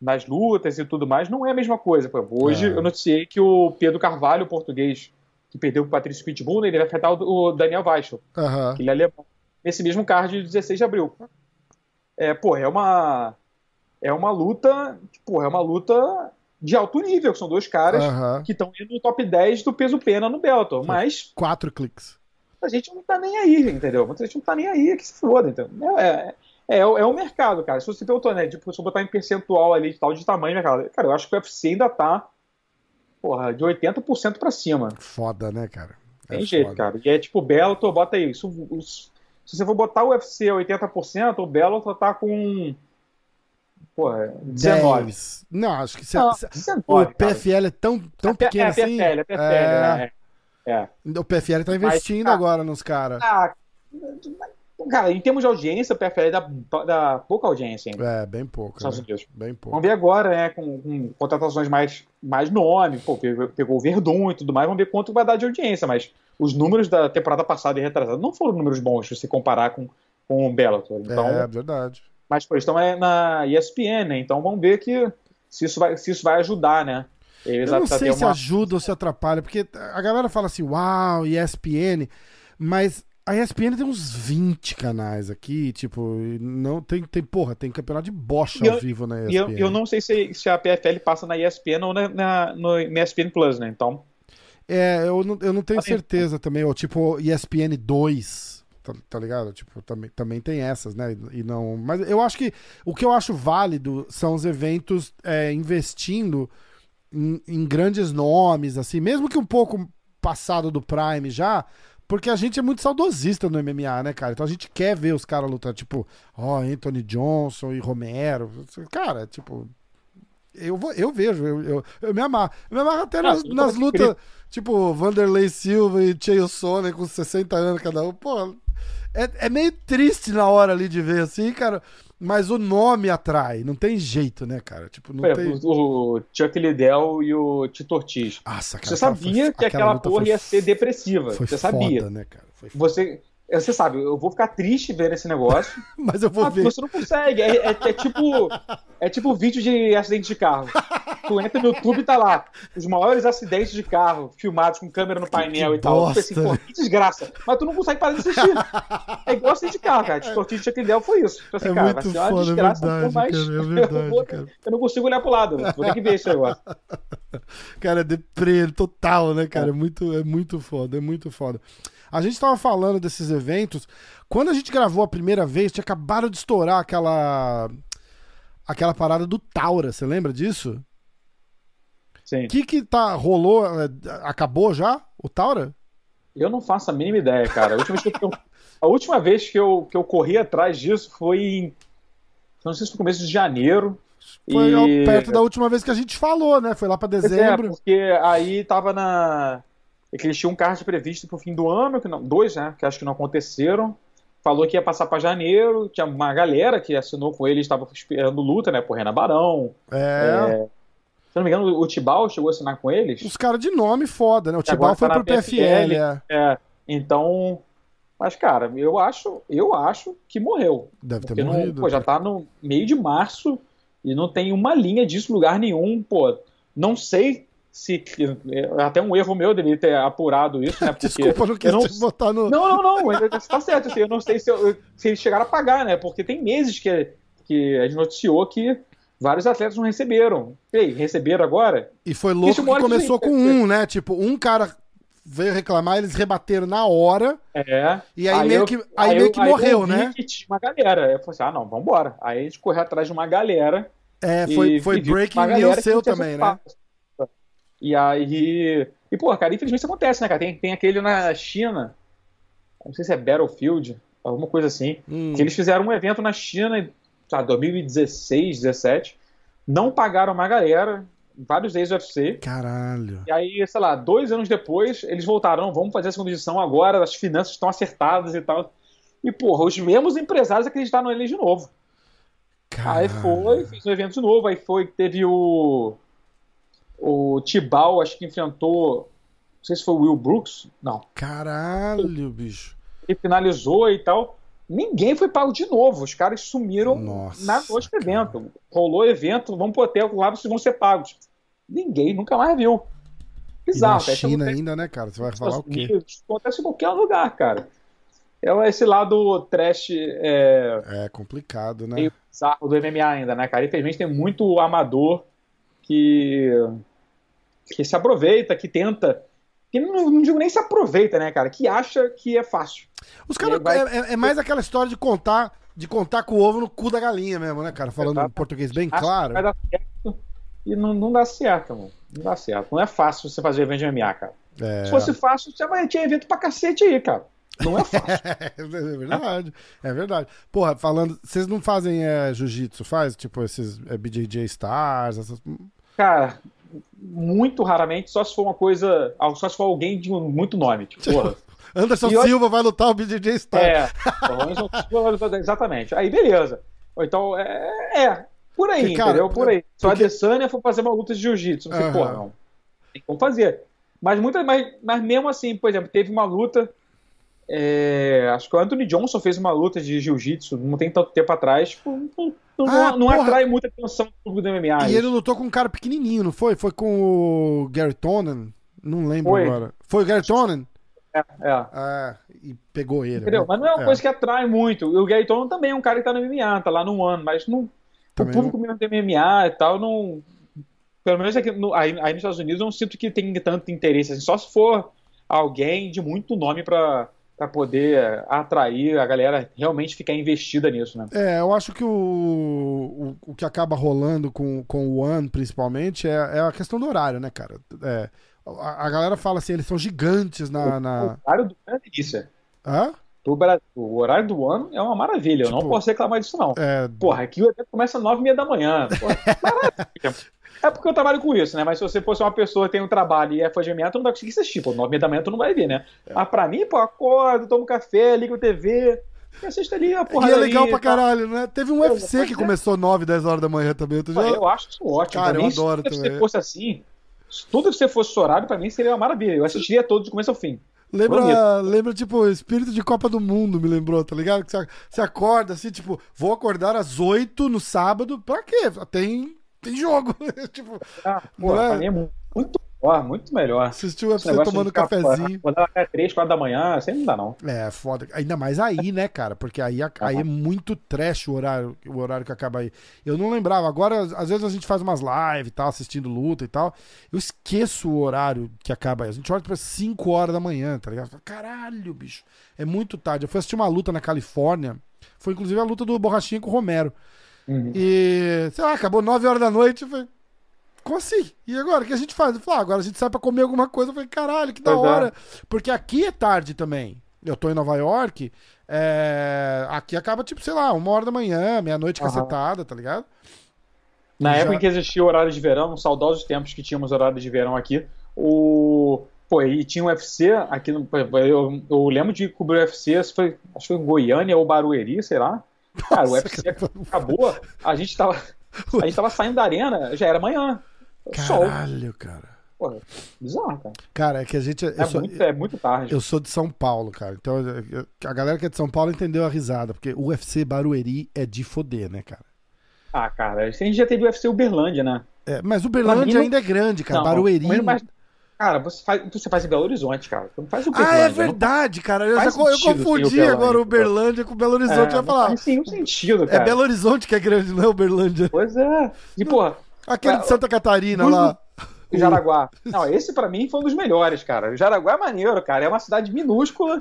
nas lutas e tudo mais, não é a mesma coisa. Hoje é. eu noticiei que o Pedro Carvalho, o português, que perdeu o Patrício Pitbull, ele vai afetar o Daniel Weichel, uhum. que ele é alemão, nesse mesmo card de 16 de abril. É, pô, é uma é uma luta, pô, é uma luta de alto nível, são dois caras uhum. que estão indo no top 10 do peso pena no Bellator, mas quatro cliques. A gente não tá nem aí, entendeu? Muita gente não tá nem aí, que se foda, entendeu? É, é, é o mercado, cara. Se você perguntou, né? Tipo, se eu botar em percentual ali de tal de tamanho, né, cara? Cara, eu acho que o UFC ainda tá, porra, de 80% pra cima. Foda, né, cara? É Tem jeito, foda. cara. E é tipo, Bellator, bota aí. Se, se você for botar o UFC a 80%, o Bellator tá com. Porra, 19. 10. Não, acho que se, não, 19, o PFL cara. é tão, tão pequeno é, assim. É, PFL, é PFL, é... né? É. O PFL tá investindo Mas, agora nos caras. Ah, Cara, em termos de audiência, o PFL dá, dá pouca audiência ainda. É, bem pouco. Estados né? Bem pouco. Vamos ver agora, né? Com, com contratações mais, mais nome, pô, pegou, pegou o Verdun e tudo mais, vamos ver quanto vai dar de audiência. Mas os números da temporada passada e retrasada não foram números bons se você comparar com, com o Bellator. Então, é, verdade. Mas, pô, estão é na ESPN, né? Então vamos ver que se isso vai, se isso vai ajudar, né? Eles Eu não sei se uma... ajuda ou se atrapalha, porque a galera fala assim, uau, ESPN, mas a ESPN tem uns 20 canais aqui, tipo, não tem, tem porra, tem campeonato de bocha ao vivo na ESPN. Eu, eu não sei se, se a PFL passa na ESPN ou na, na, no ESPN Plus, né? Então. É, eu não, eu não tenho assim, certeza também, ou tipo ESPN 2, tá, tá, ligado? Tipo, também, também tem essas, né? E não, mas eu acho que o que eu acho válido são os eventos é, investindo em, em grandes nomes, assim, mesmo que um pouco passado do Prime já, porque a gente é muito saudosista no MMA, né, cara? Então a gente quer ver os caras lutando, tipo, ó, oh, Anthony Johnson e Romero. Cara, tipo. Eu, vou, eu vejo, eu, eu, eu me amarro. Eu me amarro até nas, nas lutas, tipo, Vanderlei Silva e Chael Sonnen com 60 anos cada um. Pô, é, é meio triste na hora ali de ver assim, cara. Mas o nome atrai, não tem jeito, né, cara? Tipo, não É, tem. o, Chuck Liddell e o Tito Ortiz. Nossa, cara, Você aquela sabia foi- que aquela luta porra foi ia ser depressiva. Foi Você foda, sabia. né, cara? Foi foda. Você, você sabe, eu vou ficar triste vendo esse negócio. (laughs) Mas eu vou mas ver. você não consegue. É, é- é tipo é tipo vídeo de acidente de carro. (laughs) Tu entra no YouTube e tá lá. Os maiores acidentes de carro, filmados com câmera no painel que e tal. Tu assim, bosta, pô, né? que desgraça. Mas tu não consegue parar de assistir. É igual acidente de carro, cara. De Tortinho de Chuck Liddell foi isso. Tu assim, É cara, muito vai foda, é desgraça, verdade, mas cara, é (laughs) eu, verdade, vou- cara. eu não consigo olhar pro lado. Vou ter que ver esse negócio. (laughs) Cara, é deprê total, né, cara? É muito, é muito foda, é muito foda. A gente tava falando desses eventos. Quando a gente gravou a primeira vez, tinha acabado de estourar aquela. aquela parada do Taura, você lembra disso? O que que tá. rolou? é, Acabou já? O Taura? Eu não faço a mínima ideia, cara. A última vez que eu, a última vez que eu, que eu corri atrás disso foi em. Não sei se foi no começo de janeiro. Foi E- perto da última vez que a gente falou, né? Foi lá pra Pois é, dezembro. porque aí tava na. É que eles tinham um card previsto pro fim do ano, que não, dois, né? Que acho que não aconteceram. Falou que ia passar pra janeiro. Tinha uma galera que assinou com eles, estava esperando luta, né? Por Renan Barão. É. Se não me engano, o Tibal chegou a assinar com eles. Os caras de nome foda, né? O agora Tibal foi tá pro PFL, PFL. é. É, então. Mas, cara, eu acho, eu acho que morreu. Deve ter não, morrido. pô, já tá no meio de março e não tem uma linha disso em lugar nenhum. Pô, não sei se. é Até um erro meu deveria ter apurado isso, né? (laughs) Porque Desculpa, não quis não- te botar no. Não, não, não. Tá certo. assim, eu não sei se, eu- se eles chegaram a pagar, né? Porque tem meses que, que a gente noticiou que vários atletas não receberam. Ei, receberam agora? E foi louco Isso que começou com um, né? Tipo, um cara veio reclamar, eles rebateram na hora. É. E aí meio eu- que- aí meio eu- que eu morreu, né? que tinha uma galera. Eu falei assim, ah, não, vambora. Aí a gente correu atrás de uma galera. É, foi, e- foi e breaking news seu também, né? E aí. E, pô, cara, infelizmente isso acontece, né, cara? Tem, tem aquele na China. Não sei se é Battlefield, alguma coisa assim. Hum. Que eles fizeram um evento na China tá, 2016, 17. Não pagaram uma galera, vários ex-UFC. Caralho. E aí, sei lá, dois anos depois, eles voltaram, "Não, vamos fazer a segunda edição agora, as finanças estão acertadas e tal. E, porra, os mesmos empresários acreditaram neles de novo. Aí Caralho. foi, fez um evento de novo, aí foi, teve o. O Tibal, acho que enfrentou. Não sei se foi o Will Brooks. Não. Caralho, bicho. Ele finalizou e tal. Ninguém foi pago de novo. Os caras sumiram Nossa, na noite do evento. Rolou evento, vamos pro hotel, lá vocês vão ser pagos. Ninguém nunca mais viu. E Bizarro, na cara. Isso China acontece ainda, né, cara? Você vai falar o quê? Unidos, Acontece em qualquer lugar, cara. É esse lado trash é, É complicado, né? meio bizarro do MMA ainda, né, cara? Infelizmente tem muito amador que, que se aproveita, que tenta. Que não, não digo nem se aproveita, né, cara? Que acha que é fácil. Os caras. Vai- É, é- é mais aquela história de contar. De contar com o ovo no cu da galinha mesmo, né, cara? Falando em Exato. português bem claro. vai dar certo e não, não dá certo, mano. Não dá certo. Não é fácil você fazer evento de MMA, cara. É. Se fosse fácil, já vai- tinha evento pra cacete aí, cara. Não é fácil. (laughs) É verdade, é verdade. Porra, falando, vocês não fazem é, jiu-jitsu, faz? Tipo, esses é, BJJ Stars, essas... Cara, muito raramente, só se for uma coisa. Só se for alguém de muito nome. Tipo, (laughs) porra. Anderson E Silva vai lutar o BJJ Stars. É, porra, Anderson (laughs) Silva, exatamente. Aí, beleza. Então, é, é por aí, cara, entendeu? Por aí. Se a Adesanya for fazer uma luta de jiu-jitsu, Aham. porra, não. Tem como fazer. Mas, muita, mas, mas mesmo assim, por exemplo, teve uma luta. é, acho que o Anthony Johnson fez uma luta de jiu-jitsu não tem tanto tempo atrás. Tipo, não, não- Ah, não porra. atrai muita atenção do público do MMA. E ele lutou com um cara pequenininho, não foi? Foi com o Gary Tonnen? Não lembro Foi. agora. Foi o Gary Tonnen? É, é. É, e pegou ele. Entendeu? né? Mas não é uma É, coisa que atrai muito. E o Gary Tonon também é um cara que tá no MMA, tá lá no ano, mas não, Também o público mesmo do MMA e tal, não. Pelo menos aqui no- aí, aí nos Estados Unidos eu não sinto que tem tanto interesse assim, só se for alguém de muito nome pra pra poder atrair a galera realmente ficar investida nisso, né? É, eu acho que o, o, o que acaba rolando com, com o One, principalmente, é, é a questão do horário, né, cara? É, a, a galera fala assim, eles são gigantes na. na... O horário do ano é delícia. Hã? Pro Brasil, o horário do ano é uma maravilha, eu não Tipo, posso reclamar disso, não. É, Porra, aqui o evento começa às nove e meia da manhã. Porra, maravilha. (laughs) É porque eu trabalho com isso, né? Mas se você fosse uma pessoa que tem um trabalho e é fã de MMA, tu não vai conseguir assistir. Pô, nove da manhã tu não vai ver, né? É. Mas pra mim, pô, acordo, tomo café, ligo a TV. E ali a porra. E é legal pra caralho, né? Teve um UFC que é. começou 9, 10 horas da manhã também. Tu já... Eu acho isso ótimo. Cara, eu adoro também. Se fosse assim, se tudo você fosse horário, pra mim seria uma maravilha. Eu assistiria todos do começo ao fim. Lembra, lembra, tipo, espírito de Copa do Mundo, me lembrou, tá ligado? Que você acorda assim, tipo, vou acordar às 8 no sábado, pra quê? Tem, tem jogo. (laughs) tipo, ah, pô, é? é muito Ó, muito melhor. Assistiu o UFC tomando cafezinho. Quando até 3, 4 da manhã, assim não dá, não. É, foda. Ainda mais aí, né, cara? Porque aí, aí é muito trash o horário, o horário que acaba aí. Eu não lembrava. Agora, às vezes a gente faz umas lives e tal, assistindo luta e tal. Eu esqueço o horário que acaba aí. A gente olha pra 5 horas da manhã, tá ligado? Caralho, bicho. É muito tarde. Eu fui assistir uma luta na Califórnia. Foi inclusive a luta do Borrachinha com o Romero. Uhum. E, sei lá, acabou 9 horas da noite. Foi como assim? E agora? O que a gente faz? Eu falei, ah, agora a gente sai pra comer alguma coisa. Eu falei, caralho, que da pois é. hora. É. Porque aqui é tarde também. Eu tô em Nova York. É... Aqui acaba, tipo, sei lá, uma hora da manhã, meia-noite uhum. cacetada, tá ligado? Na Já... época em que existia o horário de verão, nos saudosos tempos que tínhamos horário de verão aqui, o. Pô, e tinha um UFC aqui no. Eu, eu lembro de cobrir o UFC, foi, acho que foi em Goiânia ou Barueri, sei lá. Cara, Nossa, o UFC acabou, a gente tava. (laughs) A gente tava saindo da arena, já era manhã. Caralho, sol. cara. Porra, bizarro, cara. Cara, é que a gente. É, sou, muito, é muito tarde. Eu sou de São Paulo, cara. Então a galera que é de São Paulo entendeu a risada, porque o UFC Barueri é de foder, né, cara? Ah, cara, a gente já teve o UFC Uberlândia, né? É, mas Uberlândia ainda é grande, cara. Não, Barueri. Mas, cara, você faz, você faz em Belo Horizonte, cara. Você não faz o Ah, é verdade, cara. Eu, já, eu confundi agora Uberlândia com Belo Horizonte. É, eu ia falar. Não faz nenhum sentido, é cara. É Belo Horizonte que é grande, não é Uberlândia. Pois é. E, porra. Aquele de Santa Catarina lá. Jaraguá. Não, esse para mim foi um dos melhores, cara. O Jaraguá é maneiro, cara. É uma cidade minúscula,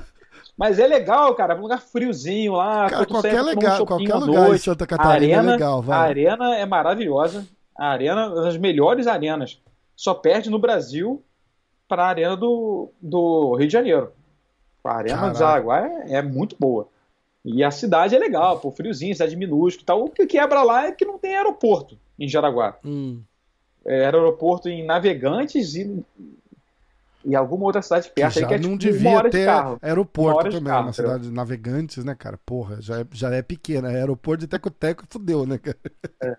mas é legal, cara. É um lugar friozinho lá. Cara, qualquer, legal, qualquer lugar em Santa Catarina arena, é legal, vai. A arena é maravilhosa. A arena, uma das melhores arenas. Só perde no Brasil para a arena do, do Rio de Janeiro. A arena Caraca. do Jaraguá é, é, muito boa. E a cidade é legal, pô, friozinho, cidade minúscula e tal. O que quebra lá é que não tem aeroporto em Jaraguá. Hum. É, era aeroporto em Navegantes e, e alguma outra cidade perto. Que já aí, que é, não tipo, devia ter aeroporto também, carro, uma cidade de Navegantes, né, cara? Porra, já é, já é pequena. É aeroporto de Teco-Teco fudeu, né, cara? É.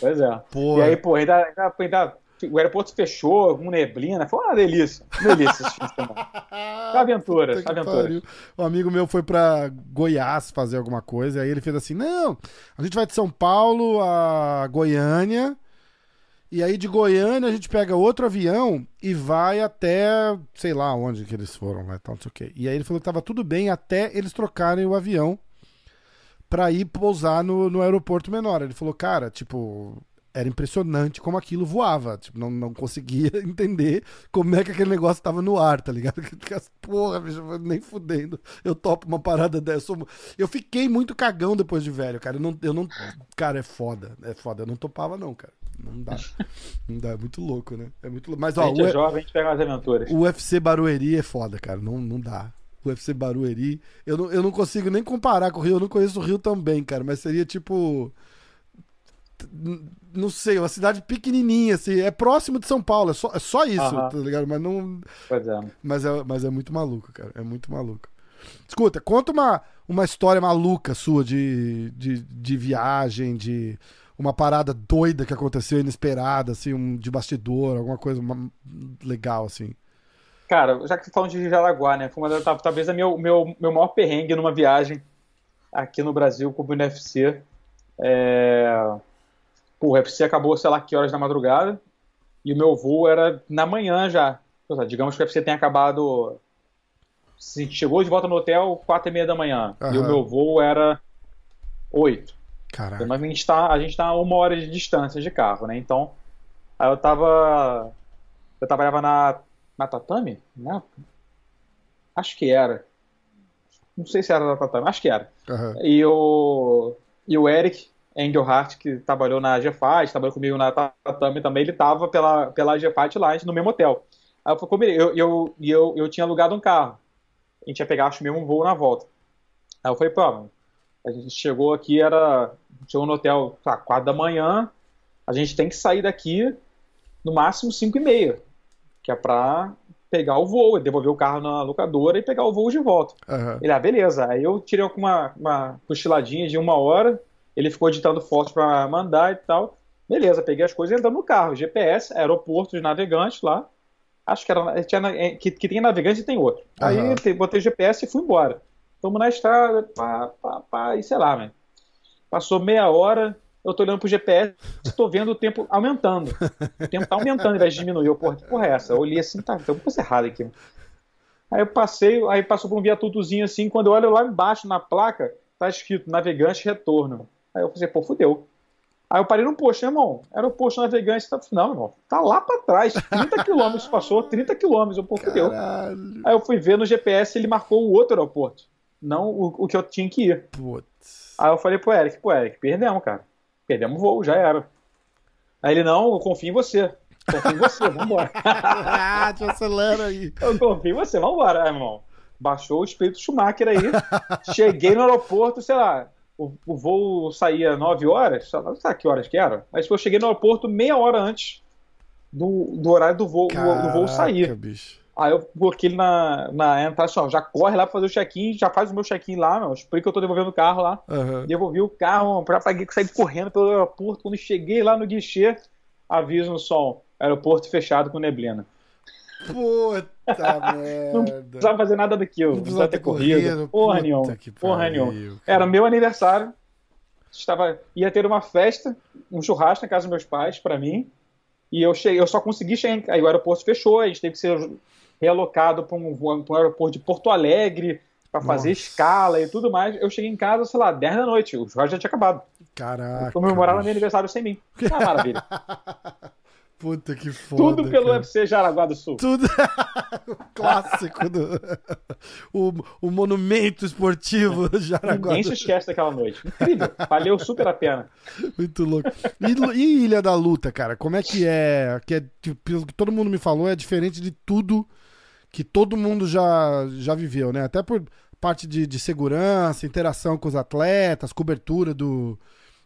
Pois é. Porra. E aí, pô, ainda, ainda, ainda o aeroporto fechou, com neblina. Foi uma delícia. Delícia esse aventura, (laughs) aventura. Um amigo meu foi para Goiás fazer alguma coisa, e aí ele fez assim: não, a gente vai de São Paulo a Goiânia. E aí de Goiânia a gente pega outro avião e vai até, sei lá onde que eles foram, né, tal, não sei o quê. E aí ele falou que tava tudo bem até eles trocarem o avião para ir pousar no, no aeroporto menor. Ele falou, cara, tipo, era impressionante como aquilo voava. Tipo, não, não conseguia (laughs) entender como é que aquele negócio tava no ar, tá ligado? (laughs) Porra, bicho, nem fudendo. Eu topo uma parada dessa. Eu fiquei muito cagão depois de velho, cara. Eu não, eu não. Cara, é foda. É foda. Eu não topava, não, cara. Não dá. (laughs) Não dá. É muito louco, né? É muito louco. Mas, ó, a gente o, é jovem, a gente pega umas aventuras. O UFC Barueri é foda, cara. Não, não dá. O UFC Barueri. Eu não, eu não consigo nem comparar com o Rio. Eu não conheço o Rio também, cara. Mas seria tipo não sei, uma cidade pequenininha, assim, é próximo de São Paulo, é só, é só isso, tá ligado? Mas não. Pois é. Mas é, mas é muito maluco, cara, é muito maluco. Escuta, conta uma, uma história maluca sua de, de, de viagem, de uma parada doida que aconteceu, inesperada, assim, um, de bastidor, alguma coisa uma, legal, assim. Cara, já que falando de Jaraguá, né? Foi uma, talvez o meu, meu, meu maior perrengue numa viagem aqui no Brasil com o NFC. É Pô, o UFC acabou, sei lá, que horas da madrugada, e o meu voo era na manhã já. Digamos que o UFC tenha acabado. Se chegou de volta no hotel quatro e meia da manhã, uhum. e o meu voo era oito. Caraca. Mas a gente tá, a gente tá a uma hora de distância de carro, né? Então, aí eu tava. Eu trabalhava na, na Tatame, né? Acho que era. Não sei se era da Tatame, acho que era. Uhum. E o. E o Eric, Engelhardt, que trabalhou na GFAT, trabalhou comigo na Tatame também, ele estava pela, pela GFAT lá no mesmo hotel. Aí eu falei, eu, eu, eu, eu tinha alugado um carro. A gente ia pegar, acho mesmo, um voo na volta. Aí eu falei, pô, a gente chegou aqui, era. Chegou no hotel, tá, quatro da manhã, a gente tem que sair daqui no máximo 5 e meia, que é pra pegar o voo, devolver o carro na locadora e pegar o voo de volta. Aham. Ele, ah, beleza. Aí eu tirei uma, uma cochiladinha de uma hora, ele ficou editando fotos pra mandar e tal. Beleza, peguei as coisas e entramos no carro. GPS, aeroporto de navegantes lá. Acho que era tinha, é, que, que tem navegante e tem outro. Aí Aham. te- botei o GPS e fui embora. Tamo na estrada, pá, pá, pá, e sei lá, mano. Passou meia hora, eu tô olhando pro GPS e tô vendo o tempo aumentando. O tempo tá aumentando ao invés de diminuir. Eu, porra, que porra é essa? Eu olhei assim, tá, tem alguma coisa errada aqui. Aí eu passei, aí passou por um viadutozinho assim, quando eu olho lá embaixo na placa, tá escrito navegante retorno. Aí eu falei, pô, fudeu. Aí eu parei no posto, irmão. Era o posto navegante. Tá... Não, irmão, tá lá pra trás. 30 (laughs) quilômetros passou, 30 quilômetros. Eu, pô, fudeu. Caralho. Aí eu fui ver no GPS, ele marcou o outro aeroporto. Não o, o que eu tinha que ir. Putz. Aí eu falei pro Eric, pô, Eric, perdemos, cara. Perdemos o voo, já era. Aí ele, não, eu confio em você. Confio em você, vambora. Ah, (laughs) te acelera aí. Eu confio em você, vambora, Aí, irmão. Baixou o espírito Schumacher aí. Cheguei no aeroporto, sei lá. O, o voo saía 9 horas, não sei que horas que era. Mas eu cheguei no aeroporto meia hora antes do, do horário do voo, do, do voo sair. Caraca, bicho. Aí eu coloquei ele na, na entrada, assim, ó, já corre lá pra fazer o check-in, já faz o meu check-in lá, meu. Explica que eu tô devolvendo o carro lá. Aham. Devolvi o carro, já paguei, saí correndo pelo aeroporto. Quando cheguei lá no guichê, aviso no som: aeroporto fechado com neblina. Puta (laughs) Não merda. precisava fazer nada daquilo, não precisava ter corrido. Porra Puta nenhuma. Porra nenhuma. Era meu aniversário. Estava, ia ter uma festa, um churrasco na casa dos meus pais, pra mim. E eu cheguei, eu só consegui chegar. Aí o aeroporto fechou, a gente teve que ser realocado para um, um aeroporto de Porto Alegre pra fazer Nossa. escala e tudo mais. Eu cheguei em casa, sei lá, 10 da noite. O churrasco já tinha acabado. Caraca. Comemoraram meu aniversário sem mim. Ah, maravilha. (laughs) Puta que foda. Tudo pelo cara. UFC Jaraguá do Sul. Tudo. (laughs) o clássico do. (laughs) o, o monumento esportivo Jaraguá. Ninguém se esquece daquela noite. Incrível. Valeu super a pena. Muito louco. E, e Ilha da Luta, cara? Como é que é? Que é tipo, pelo que todo mundo me falou, é diferente de tudo que todo mundo já, já viveu, né? Até por parte de, de segurança, interação com os atletas, cobertura do,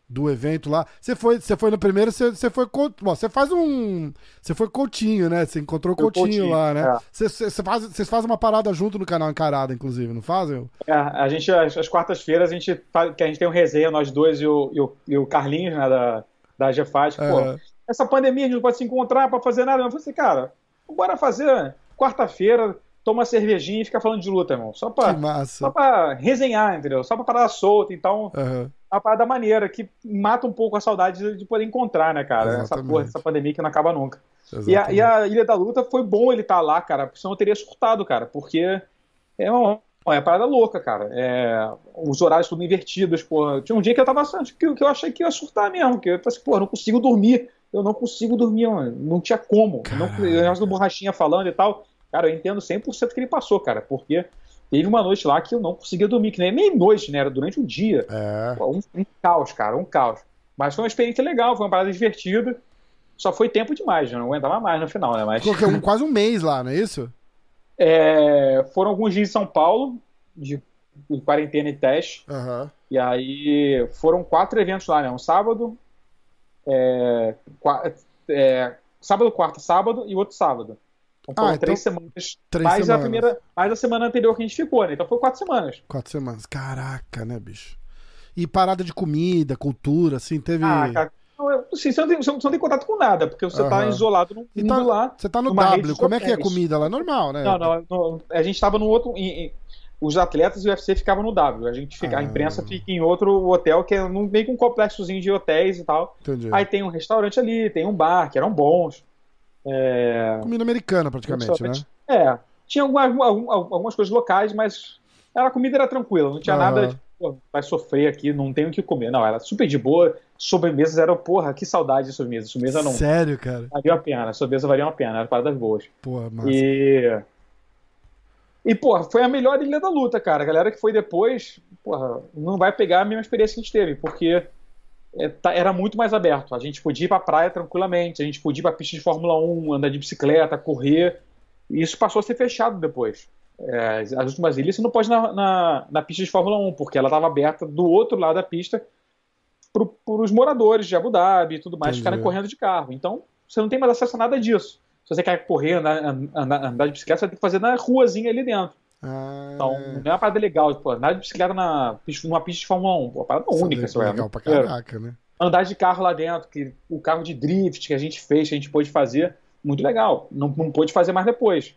do evento lá. Você foi, você foi no primeiro, você, você foi. Bom, você faz um. Você foi Coutinho, né? Você encontrou Coutinho, Coutinho, lá, né? é. Você, você, faz, vocês fazem uma parada junto no canal Encarada, inclusive, não fazem? É, a gente, às, às quartas-feiras, a gente, faz- que a gente tem um resenha, nós dois e o, e o, e o Carlinhos, né, da, da GFAT. Pô, Aham. essa pandemia a gente não pode se encontrar pra fazer nada. Eu falei assim, cara, bora fazer quarta-feira, toma uma cervejinha e fica falando de luta, irmão. Só pra, só pra resenhar, entendeu? Só pra parar solta. Então, Aham. é uma parada maneira que mata um pouco a saudade de, de poder encontrar, né, cara? Essa Exatamente. porra, essa pandemia que não acaba nunca. E a, e a Ilha da Luta foi bom ele estar lá, cara, porque senão eu teria surtado, cara, porque é uma, é uma parada louca, cara. É, os horários tudo invertidos, porra. Tinha um dia que eu tava que, que eu achei que ia surtar mesmo, que eu falei assim, eu não consigo dormir. Eu não consigo dormir, mano. Não tinha como. Não, Caralho. o negócio do borrachinha falando e tal. Cara, eu entendo 100% que ele passou, cara, porque teve uma noite lá que eu não conseguia dormir, que nem, nem noite, né? Era durante o dia. É. Um, um caos, cara, um caos. Mas foi uma experiência legal, foi uma parada divertida. Só foi tempo demais, não aguentava mais no final, né? Mas Ficou (laughs) um, quase um mês lá, não é isso? é, foram alguns dias em São Paulo, de, de quarentena e teste. Aham. E aí foram quatro eventos lá, né? Um sábado, é, é, sábado, quarta, sábado e outro sábado. Então foram Ah, então, três semanas. três mais semanas. a primeira, mais a semana anterior que a gente ficou, né? Então foi quatro semanas. Quatro semanas. Caraca, né, bicho? E parada de comida, cultura, assim, teve. Ah, cara, assim, você, não tem, você não tem contato com nada, porque você tá Aham. isolado num E mundo tá- lá. Você tá no W, como é que é a comida lá? É normal, né? Não, não, não, a gente estava no outro. em- em- os atletas e o UFC ficavam no W. A gente fica, Ah. a imprensa fica em outro hotel, que é num, meio que um complexozinho de hotéis e tal. Entendi. Aí tem um restaurante ali, tem um bar, que eram bons. É, Comida americana, praticamente, né? é, tinha alguma- algum- algumas coisas locais, mas a comida era tranquila, não tinha Aham. nada de, vai sofrer aqui, não tem o que comer. Não, era super de boa. Sobremesas eram, porra, que saudade de sobremesa. Sobremesa não. Sério, cara? Valia a pena, sobremesa valia a pena, eram paradas boas. Porra, massa. E. E, porra, foi a melhor ilha da luta, cara. A galera que foi depois, porra, não vai pegar a mesma experiência que a gente teve, porque era muito mais aberto. A gente podia ir pra praia tranquilamente, a gente podia ir pra pista de Fórmula 1, andar de bicicleta, correr. E isso passou a ser fechado depois. É, as últimas ilhas você não pode ir na, na, na pista de Fórmula 1, porque ela estava aberta do outro lado da pista para os moradores de Abu Dhabi e tudo mais Entendi. ficarem correndo de carro. Então, você não tem mais acesso a nada disso. Se você quer correr, andar, andar, andar de bicicleta, você ter que fazer na ruazinha ali dentro. Ah, então, não é uma parada legal. Pô, andar de bicicleta na, numa pista de Fórmula 1. Pô, uma parada Isso única, é legal pra caraca, né? Andar de carro lá dentro, que o carro de drift que a gente fez, que a gente pôde fazer, muito legal. Não, não pôde fazer mais depois.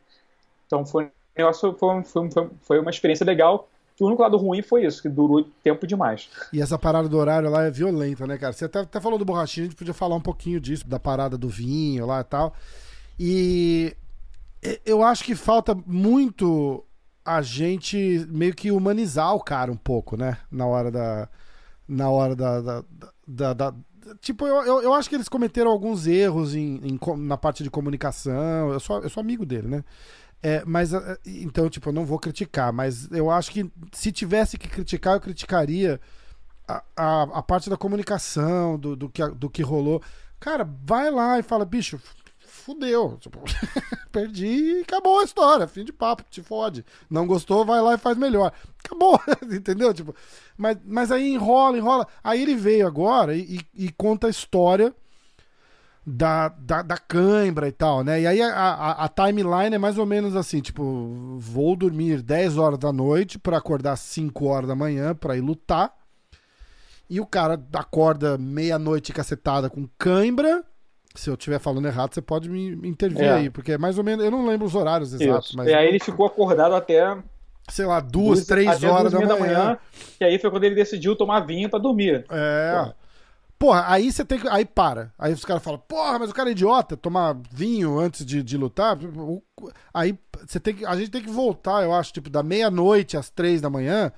Então foi, foi, foi, foi uma experiência legal. O único lado ruim foi isso, que durou tempo demais. E essa parada do horário lá é violenta, né, cara? Você até, até falou do borrachinho, a gente podia falar um pouquinho disso, da parada do vinho lá e tal. E eu acho que falta muito a gente meio que humanizar o cara um pouco, né? Na hora da. Na hora da. da, da, da tipo, eu, eu, eu, acho que eles cometeram alguns erros em, em, na parte de comunicação. Eu sou, eu sou amigo dele, né? É, mas é, então, tipo, eu não vou criticar, mas eu acho que se tivesse que criticar, eu criticaria a, a, a parte da comunicação, do, do, que, do que rolou. Cara, vai lá e fala, bicho, fudeu. Tipo, (laughs) perdi e acabou a história. Fim de papo, te fode. Não gostou, vai lá e faz melhor. Acabou, (laughs) entendeu? Tipo, mas, mas aí enrola, enrola. Aí ele veio agora e, e, e conta a história da, da, da cãibra e tal, né? E aí a, a, a, timeline é mais ou menos assim, tipo, vou dormir 10 horas da noite para acordar 5 horas da manhã para ir lutar. E o cara acorda meia-noite cacetada com cãibra se eu estiver falando errado, você pode me intervir é. aí, porque é mais ou menos. Eu não lembro os horários exatos. Isso. Mas... E aí ele ficou acordado até. Sei lá, duas, duas três horas da manhã. da manhã. E aí foi quando ele decidiu tomar vinho para dormir. É. Porra. porra. aí você tem que. Aí para. Aí os caras falam, porra, mas o cara é idiota, tomar vinho antes de, de lutar. Aí você tem que. A gente tem que voltar, eu acho, tipo, da meia-noite às três da manhã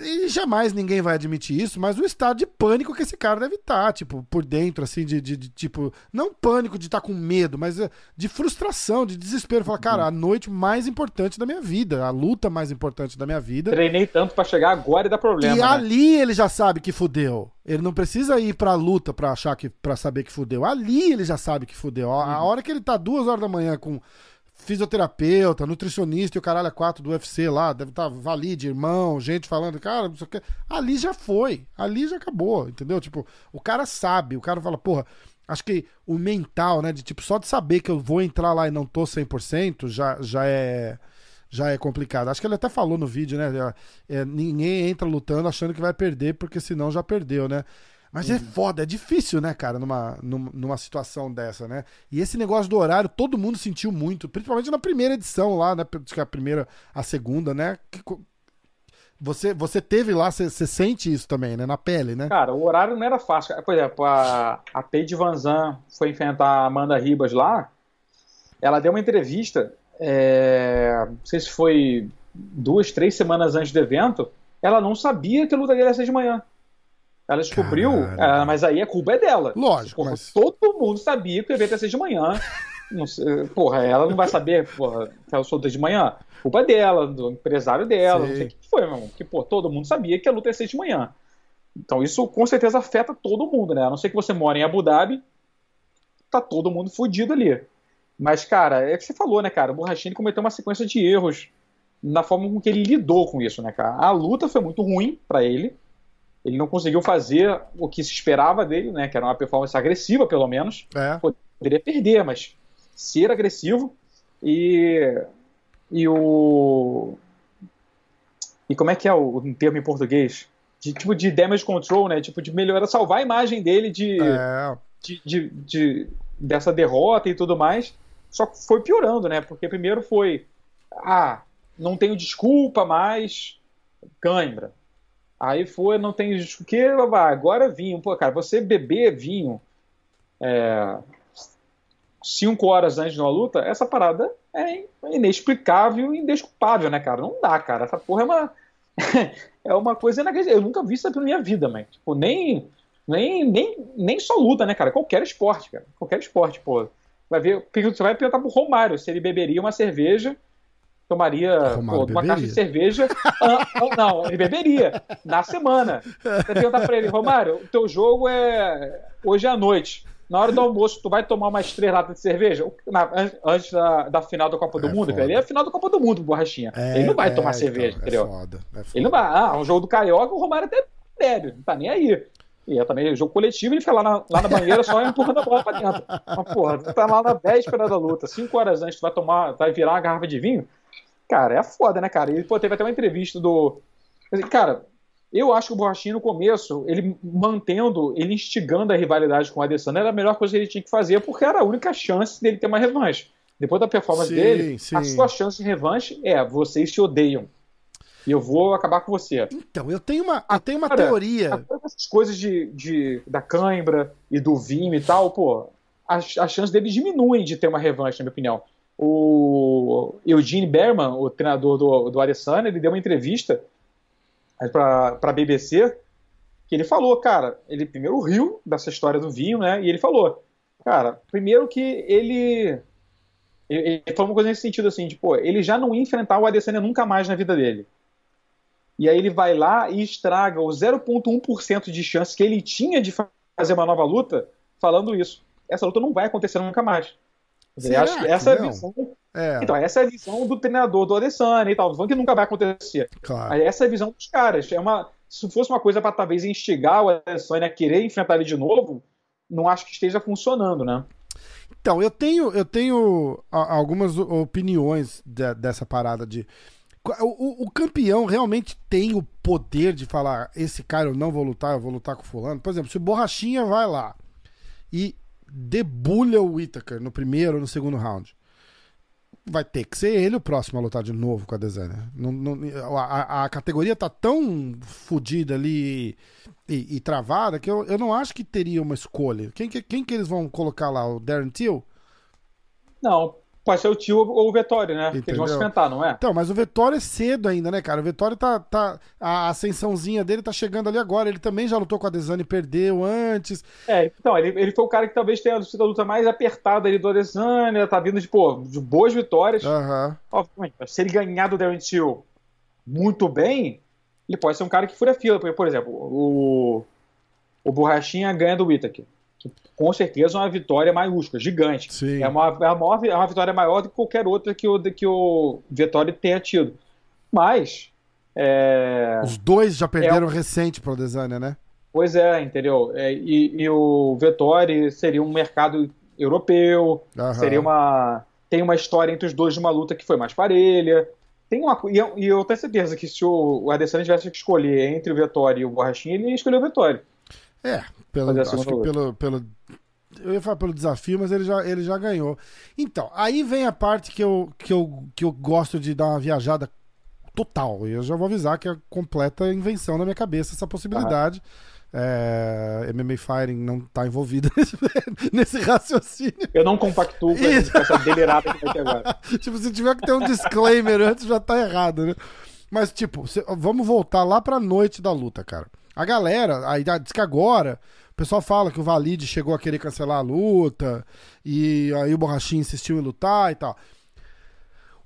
e jamais ninguém vai admitir isso, mas o estado de pânico que esse cara deve estar, tá, tipo, por dentro, assim, de, de, de tipo, não pânico de estar tá com medo, mas eh, de frustração, de desespero. Falar, cara, a noite mais importante da minha vida, a luta mais importante da minha vida. Treinei tanto para chegar agora e dar problema. E né? ali ele já sabe que fudeu. Ele não precisa ir pra luta pra achar que, para saber que fudeu. Ali ele já sabe que fudeu. A, a hora que ele tá duas horas da manhã com fisioterapeuta, nutricionista e o caralho a quatro do UFC lá, deve estar tá valide, irmão, gente falando, cara, não sei o que. Ali já foi, ali já acabou, entendeu? Tipo, o cara sabe, o cara fala, porra, acho que o mental, né, de tipo, só de saber que eu vou entrar lá e não tô 100%, já, já é já é complicado. Acho que ele até falou no vídeo, né? É, ninguém entra lutando achando que vai perder, porque senão já perdeu, né? Mas é uhum. foda, é difícil, né, cara, numa, numa situação dessa, né? E esse negócio do horário, todo mundo sentiu muito, principalmente na primeira edição lá, né? Que a primeira, a segunda, né? Você, você teve lá, você, você sente isso também, né? Na pele, né? Cara, o horário não era fácil. Por exemplo, a, a Paige Van Zan foi enfrentar a Amanda Ribas lá. Ela deu uma entrevista, é, não sei se foi duas, três semanas antes do evento. Ela não sabia que a luta dele ia ser de manhã. Ela descobriu, é, mas aí a culpa é dela. Lógico. Porra, mas... Todo mundo sabia que o evento ia ser de manhã. Não sei, porra, ela não vai saber porra, que ela solta de manhã. Culpa é dela, do empresário dela, Sim. não sei o que foi, meu irmão. Porque, pô, todo mundo sabia que a luta ia ser de manhã. Então isso com certeza afeta todo mundo, né? A não ser que você mora em Abu Dhabi, tá todo mundo fudido ali. Mas, cara, é o que você falou, né, cara? O Borrachini cometeu uma sequência de erros na forma com que ele lidou com isso, né, cara? A luta foi muito ruim para ele ele não conseguiu fazer o que se esperava dele, né? Que era uma performance agressiva, pelo menos. É. Poderia perder, mas ser agressivo e e o e como é que é o, o termo em português? De tipo de damage control, né? Tipo de melhorar, salvar a imagem dele de, é. de, de, de, dessa derrota e tudo mais. Só que foi piorando, né? Porque primeiro foi ah, não tenho desculpa mais, cãibra. Aí foi, não tem o que, agora vinho. Pô, cara, você beber vinho é, cinco horas antes de uma luta, essa parada é inexplicável e indesculpável, né, cara? Não dá, cara. Essa porra é uma. (laughs) é uma coisa inacreditável. Eu nunca vi isso na minha vida, man. Tipo, nem, nem, nem, nem só luta, né, cara? Qualquer esporte, cara. Qualquer esporte, pô. Vai ver, você vai perguntar pro Romário se ele beberia uma cerveja tomaria pô, uma caixa de cerveja. ah, não, ele beberia na semana. Você pergunta pra ele, Romário, o teu jogo é hoje à noite. Na hora do almoço, tu vai tomar umas três latas de cerveja? Na, antes da, da, final da Copa do é Mundo, cara. Ele é a final da Copa do Mundo, borrachinha. É, ele não vai é, tomar então, cerveja, é entendeu? Foda, é foda. Ele não vai. Ah, um jogo do Carioca, o Romário até bebe, não tá nem aí. E é também jogo coletivo, ele fica lá na, lá na banheira só empurrando a bola pra dentro. Mas, porra, tu tá lá na véspera da luta, cinco horas antes, tu vai tomar, vai virar uma garrafa de vinho. Cara, é foda, né, cara? E, pô, teve até uma entrevista do. Cara, eu acho que o Borrachinha no começo, ele mantendo, ele instigando a rivalidade com o Adesanya, era a melhor coisa que ele tinha que fazer, porque era a única chance dele ter uma revanche. Depois da performance sim, dele, sim. a sua chance de revanche é vocês se odeiam e eu vou acabar com você. Então, eu tenho uma, eu tenho uma Cara, teoria. Essas coisas de, de, da cãibra e do vinho e tal, pô, as, as chances dele diminuem de ter uma revanche, na minha opinião. O Eugene Berman, o treinador do, do Adesanya, ele deu uma entrevista para a BBC que ele falou, cara, ele primeiro riu dessa história do vinho, né? E ele falou, cara, primeiro que ele ele, ele falou uma coisa nesse sentido assim, tipo, ele já não ia enfrentar o Adesanya nunca mais na vida dele e aí ele vai lá e estraga o 0,1% de chance que ele tinha de fazer uma nova luta falando isso. Essa luta não vai acontecer nunca mais. Acho que essa é a visão. É. Então, essa é a visão do treinador do Adesanya e tal. Não falando que nunca vai acontecer. Claro. Essa é a visão dos caras. É uma, se fosse uma coisa para talvez instigar o Adesanya a querer enfrentar ele de novo, não acho que esteja funcionando, né? Então, eu tenho, eu tenho algumas opiniões de, dessa parada de o, o, campeão realmente tem o poder de falar: esse cara eu não vou lutar, eu vou lutar com fulano. Por exemplo, se o Borrachinha vai lá e debulha o Whittaker no primeiro ou no segundo round, vai ter que ser ele o próximo a lutar de novo com a Desânia. A, a, categoria tá tão fodida ali e, e, travada que eu, eu não acho que teria uma escolha. Quem, quem que eles vão colocar lá? O Darren Till? Não, Pode ser o tio ou o Vettori, né? Que eles vão se enfrentar, não é? Então, mas o Vettori é cedo ainda, né, cara? O Vettori tá, tá. A ascensãozinha dele tá chegando ali agora. Ele também já lutou com a Desane e perdeu antes. É, então, ele, ele foi o cara que talvez tenha sido a luta mais apertada ali do Adesanya, tá vindo de, pô, de boas vitórias. Uhum. Obviamente, se ele ganhar do Darren Till muito bem, ele pode ser um cara que fura fila. Porque, por exemplo, o, o Borrachinha ganha do Whittaker com certeza uma vitória maiúscula, gigante. Sim. É, uma, é, uma, é uma vitória maior do que qualquer outra que o, que o Vettori tenha tido. Mas. É, Os dois já perderam é, recente para o Desânia, né? Pois é, entendeu? É, e, e, o Vettori seria um mercado europeu, Aham. seria uma. Tem uma história entre os dois de uma luta que foi mais parelha. Tem uma, e, eu, e eu tenho certeza que se o, o Adesanya tivesse que escolher entre o Vettori e o Borrachinha, ele ia escolher o Vettori. É, pelo, acho que pelo, pelo. Eu ia falar pelo desafio, mas ele já, ele já ganhou. Então, aí vem a parte que eu, que, eu, que eu gosto de dar uma viajada total. E eu já vou avisar que é completa invenção na minha cabeça essa possibilidade. É, MMA Fighting não está envolvida (laughs) nesse, nesse, raciocínio. Eu não compactuo com essa delirada que vai ter agora. (laughs) tipo, se tiver que ter um disclaimer antes, já tá errado, né? Mas, tipo, vamos voltar lá pra noite da luta, cara. A galera, aí diz que agora, o pessoal fala que o Valide chegou a querer cancelar a luta, e aí o Borrachinho insistiu em lutar e tal.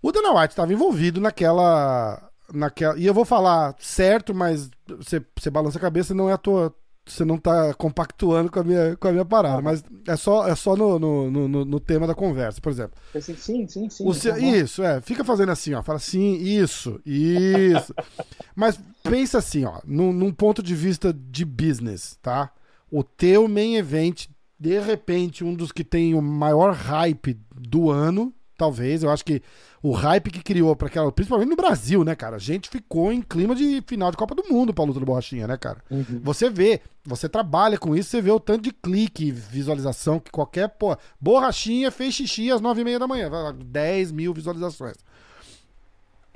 O Dana White estava envolvido naquela. naquela. E eu vou falar certo, mas você, balança a cabeça, não é a tua, você não tá compactuando com a minha, com a minha parada, mas é só, é só no, no, no, no tema da conversa, por exemplo. Assim, sim, sim, sim. Tá isso, é. Fica fazendo assim, ó. Fala sim, isso, isso. (laughs) mas pensa assim, ó, num, num ponto de vista de business, tá? O teu main event, de repente, um dos que tem o maior hype do ano, talvez. Eu acho que o hype que criou para aquela, principalmente no Brasil, né, cara? A gente ficou em clima de final de Copa do Mundo pra luta do Borrachinha, né, cara? Uhum. Você vê, você trabalha com isso, você vê o tanto de clique, visualização que qualquer, pô, Borrachinha fez xixi às nove e meia da manhã, 10 mil visualizações.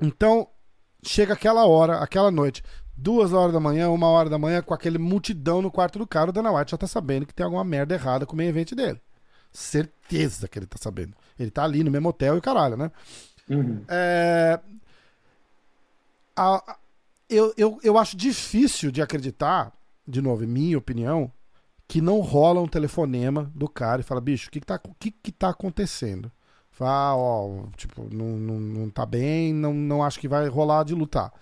Então, chega aquela hora, aquela noite, duas horas da manhã, uma hora da manhã, com aquele multidão no quarto do cara, o Dana White já tá sabendo que tem alguma merda errada com o meio evento dele. Certeza que ele tá sabendo. Ele tá ali no mesmo hotel e caralho, né? Uhum. É... A, eu, eu, eu acho difícil de acreditar, de novo, em minha opinião, que não rola um telefonema do cara e fala, bicho, o que, que, tá, que, que tá acontecendo? Fala, ó, tipo, não, não, não tá bem, não, não acho que vai rolar de lutar.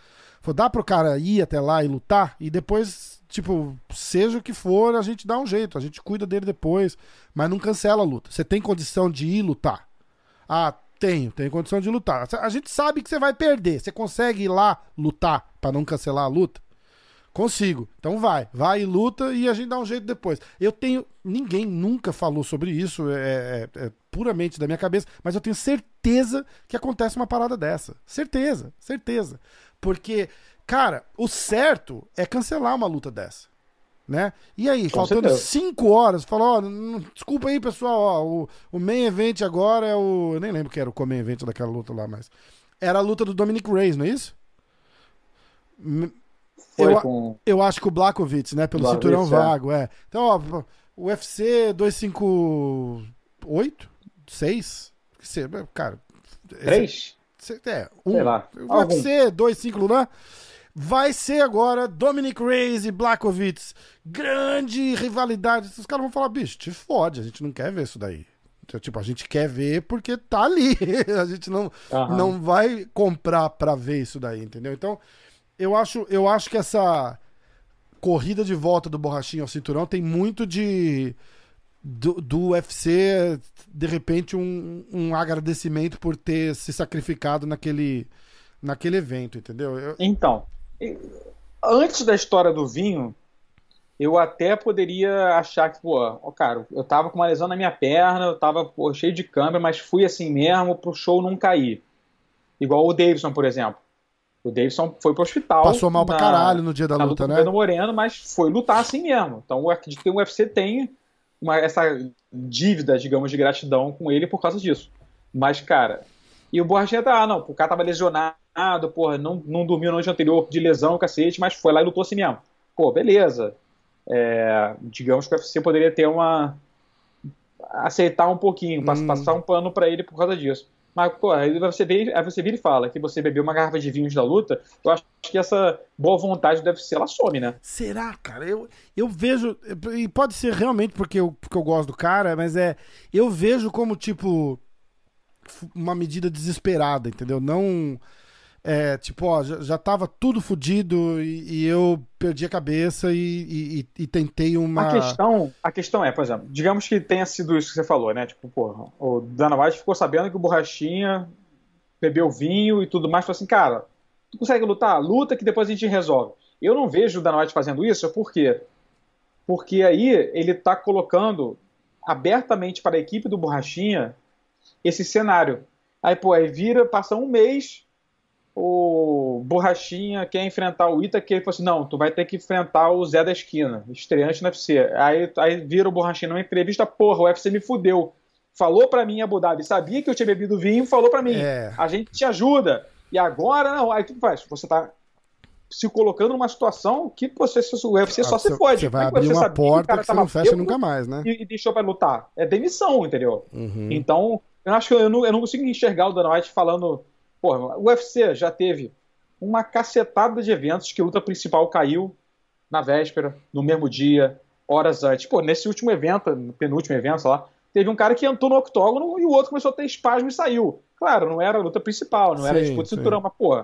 Fala, dá pro cara ir até lá e lutar e depois, tipo, seja o que for, a gente dá um jeito, a gente cuida dele depois, mas não cancela a luta. Você tem condição de ir lutar? Ah, tenho, tenho condição de lutar. A gente sabe que você vai perder. Você consegue ir lá lutar para não cancelar a luta? Consigo. Então vai, vai e luta e a gente dá um jeito depois. Eu tenho. Ninguém nunca falou sobre isso, é, é, é, puramente da minha cabeça, mas eu tenho certeza que acontece uma parada dessa. Certeza, certeza. Porque, cara, o certo é cancelar uma luta dessa. Né? E aí, Com faltando certeza. cinco horas, falou, ó, desculpa aí, pessoal, ó, o, o main event agora é o. Eu nem lembro que era o main event daquela luta lá, mas. Era a luta do Dominic Reyes, não é isso? Foi eu, com... eu acho que o Blakovic, né? Pelo Blakovic, cinturão é. vago, é. Então, ó, o UFC 258? 6? Cara. 3? Esse, é, um. Sei lá. O UFC 251, né? Vai ser agora Dominic Reyes e Blakovic. Grande rivalidade. Os caras vão falar, bicho, te fode, a gente não quer ver isso daí. Então, tipo, a gente quer ver porque tá ali. (laughs) a gente não, uhum. não vai comprar pra ver isso daí, entendeu? Então, eu acho, eu acho que essa corrida de volta do Borrachinho ao cinturão tem muito de. Do, do UFC, de repente, um, um agradecimento por ter se sacrificado naquele, naquele evento, entendeu? Eu... Então, antes da história do vinho, eu até poderia achar que, pô, ó, cara, eu tava com uma lesão na minha perna, eu tava pô, cheio de câmera, mas fui assim mesmo pro show não cair. Igual o Davidson, por exemplo. O Davidson foi pro hospital. Passou mal pra na, caralho no dia da luta, luta, né? Moreno, mas foi lutar assim mesmo. Então eu acredito que o UFC tem uma, essa dívida, digamos, de gratidão com ele por causa disso. Mas, cara, e o Borrachinha tá, ah, não, o cara tava lesionado, porra, não, não dormiu no noite anterior de lesão, cacete, mas foi lá e lutou assim mesmo. Pô, beleza. É, digamos que o UFC poderia ter uma. aceitar um pouquinho, hum. passar um pano para ele por causa disso. Mas, pô, aí você, vê, aí você vira e fala que você bebeu uma garrafa de vinhos da luta, eu acho que essa boa vontade deve ser, ela some, né? Será, cara? Eu, eu vejo, e pode ser realmente porque eu, porque eu gosto do cara, mas é, eu vejo como, tipo, uma medida desesperada, entendeu? Não é, tipo, ó, já, já tava tudo fodido e, e, eu perdi a cabeça e, e, e, tentei uma. A questão, a questão é, por exemplo, digamos que tenha sido isso que você falou, né? Tipo, porra, o Dana White ficou sabendo que o Borrachinha bebeu vinho e tudo mais, falou assim, cara, tu consegue lutar? Luta que depois a gente resolve. Eu não vejo o Dana White fazendo isso, por quê? Porque aí ele tá colocando abertamente para a equipe do Borrachinha esse cenário. Aí, pô, aí vira, passa um mês, o Borrachinha quer enfrentar o Ita, que ele falou assim: não, tu vai ter que enfrentar o Zé da Esquina, estreante no UFC. Aí, aí vira o Borrachinha numa entrevista: porra, o UFC me fudeu. Falou pra mim, Abu Dhabi, sabia que eu tinha bebido vinho, falou pra mim: é. a gente te ajuda. E agora, não, aí tu faz? Você tá se colocando numa situação que você, o UFC só se fode. Você vai abrir você uma porta que, que você não fecha nunca mais, né? E, e, deixou pra lutar. É demissão, entendeu? Uhum. Então, eu acho que eu não, eu não consigo enxergar o Dana White falando Porra, o UFC já teve uma cacetada de eventos que a luta principal caiu na véspera, no mesmo dia, horas antes. Pô, nesse último evento, no penúltimo evento, sei lá, teve um cara que entrou no octógono e o outro começou a ter espasmo e saiu. Claro, não era a luta principal, não sim, era a disputa de cinturão, mas, pô,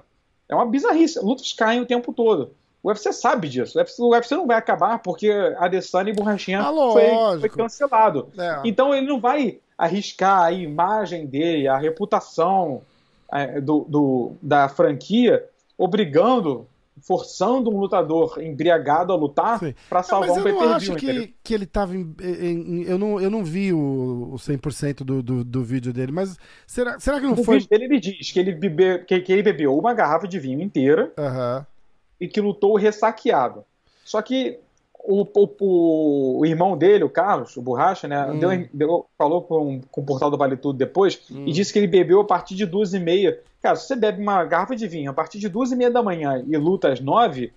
é uma bizarrice. Lutas caem o tempo todo. O UFC sabe disso. O UFC, o UFC não vai acabar porque a Adesanya e Borrachinha ah, foi, foi, cancelado. É. Então ele não vai arriscar a imagem dele, a reputação do, do, da franquia obrigando forçando um lutador embriagado a lutar para salvar não, um pay-per-view. Eu acho que, que ele tava em, em, eu, não, eu não vi o, o 100% do, do, do vídeo dele, mas será, será que não o foi... Vídeo ele me diz que ele, bebe, que, que ele bebeu uma garrafa de vinho inteira uhum. e que lutou ressaqueado. Só que o, o, o, irmão dele, o Carlos, o Borracha, né, hum. deu, deu, falou com, com o portal do Vale Tudo depois hum. e disse que ele bebeu a partir de duas e meia. Cara, se você bebe uma garrafa de vinho a partir de duas e meia da manhã e luta às nove,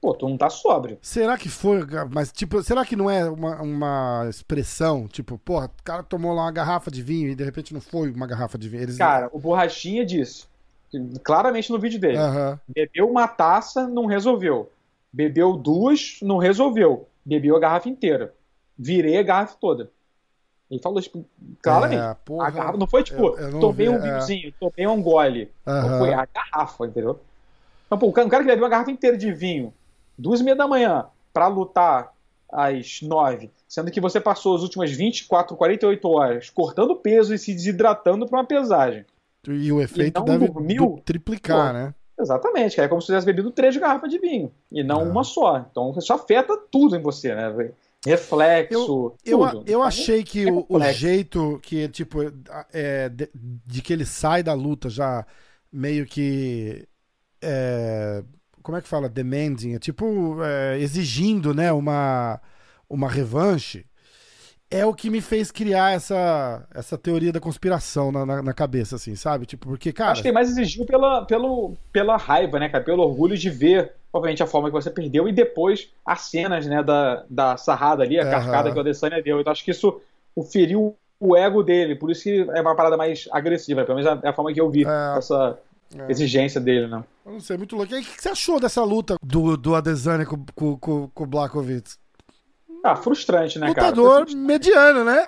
pô, tu não tá sóbrio. Será que foi, mas tipo, será que não é uma, uma expressão, tipo, porra, o cara tomou lá uma garrafa de vinho e de repente não foi uma garrafa de vinho? Eles... Cara, o Borrachinha disse, claramente no vídeo dele, bebeu uma taça, não resolveu Bebeu duas, não resolveu. Bebeu a garrafa inteira. Virei a garrafa toda. Ele falou, tipo, claramente. É, porra, a garrafa não foi tipo, eu, eu tomei vi, um é. vinhozinho, é... tomei um gole. Uhum. Não foi a garrafa, entendeu? Então, pô, um cara que bebeu uma garrafa inteira de vinho, duas e meia da manhã, para lutar às nove, sendo que você passou as últimas 24, 48 horas cortando peso e se desidratando para uma pesagem. E o efeito deve dormiu, triplicar, pô, né? Exatamente, é como se tivesse bebido três garrafas de vinho e não é. uma só. Então isso afeta tudo em você, né? Reflexo. Eu, eu, eu achei que é o, o, jeito que, tipo, é, de, de, que ele sai da luta já meio que. É, como é que fala? Demanding, é tipo é, exigindo, né, uma, uma revanche é o que me fez criar essa, essa teoria da conspiração na, na, na, cabeça, assim, sabe? Tipo, porque, cara. Acho que mais exigiu pela, pelo, pela raiva, né, cara? Pelo orgulho de ver, obviamente, a forma que você perdeu e depois as cenas, né, da, da sarrada ali, a uhum. carcada que o Adesanya deu. Então acho que isso o feriu o ego dele, por isso que é uma parada mais agressiva, pelo menos é a forma que eu vi é. essa é. exigência dele, né? Eu não sei, muito louco. E aí, o que você achou dessa luta do, do Adesanya com, com, com, com o Blakovic? Ah, frustrante, né, cara? Lutador mediano, né?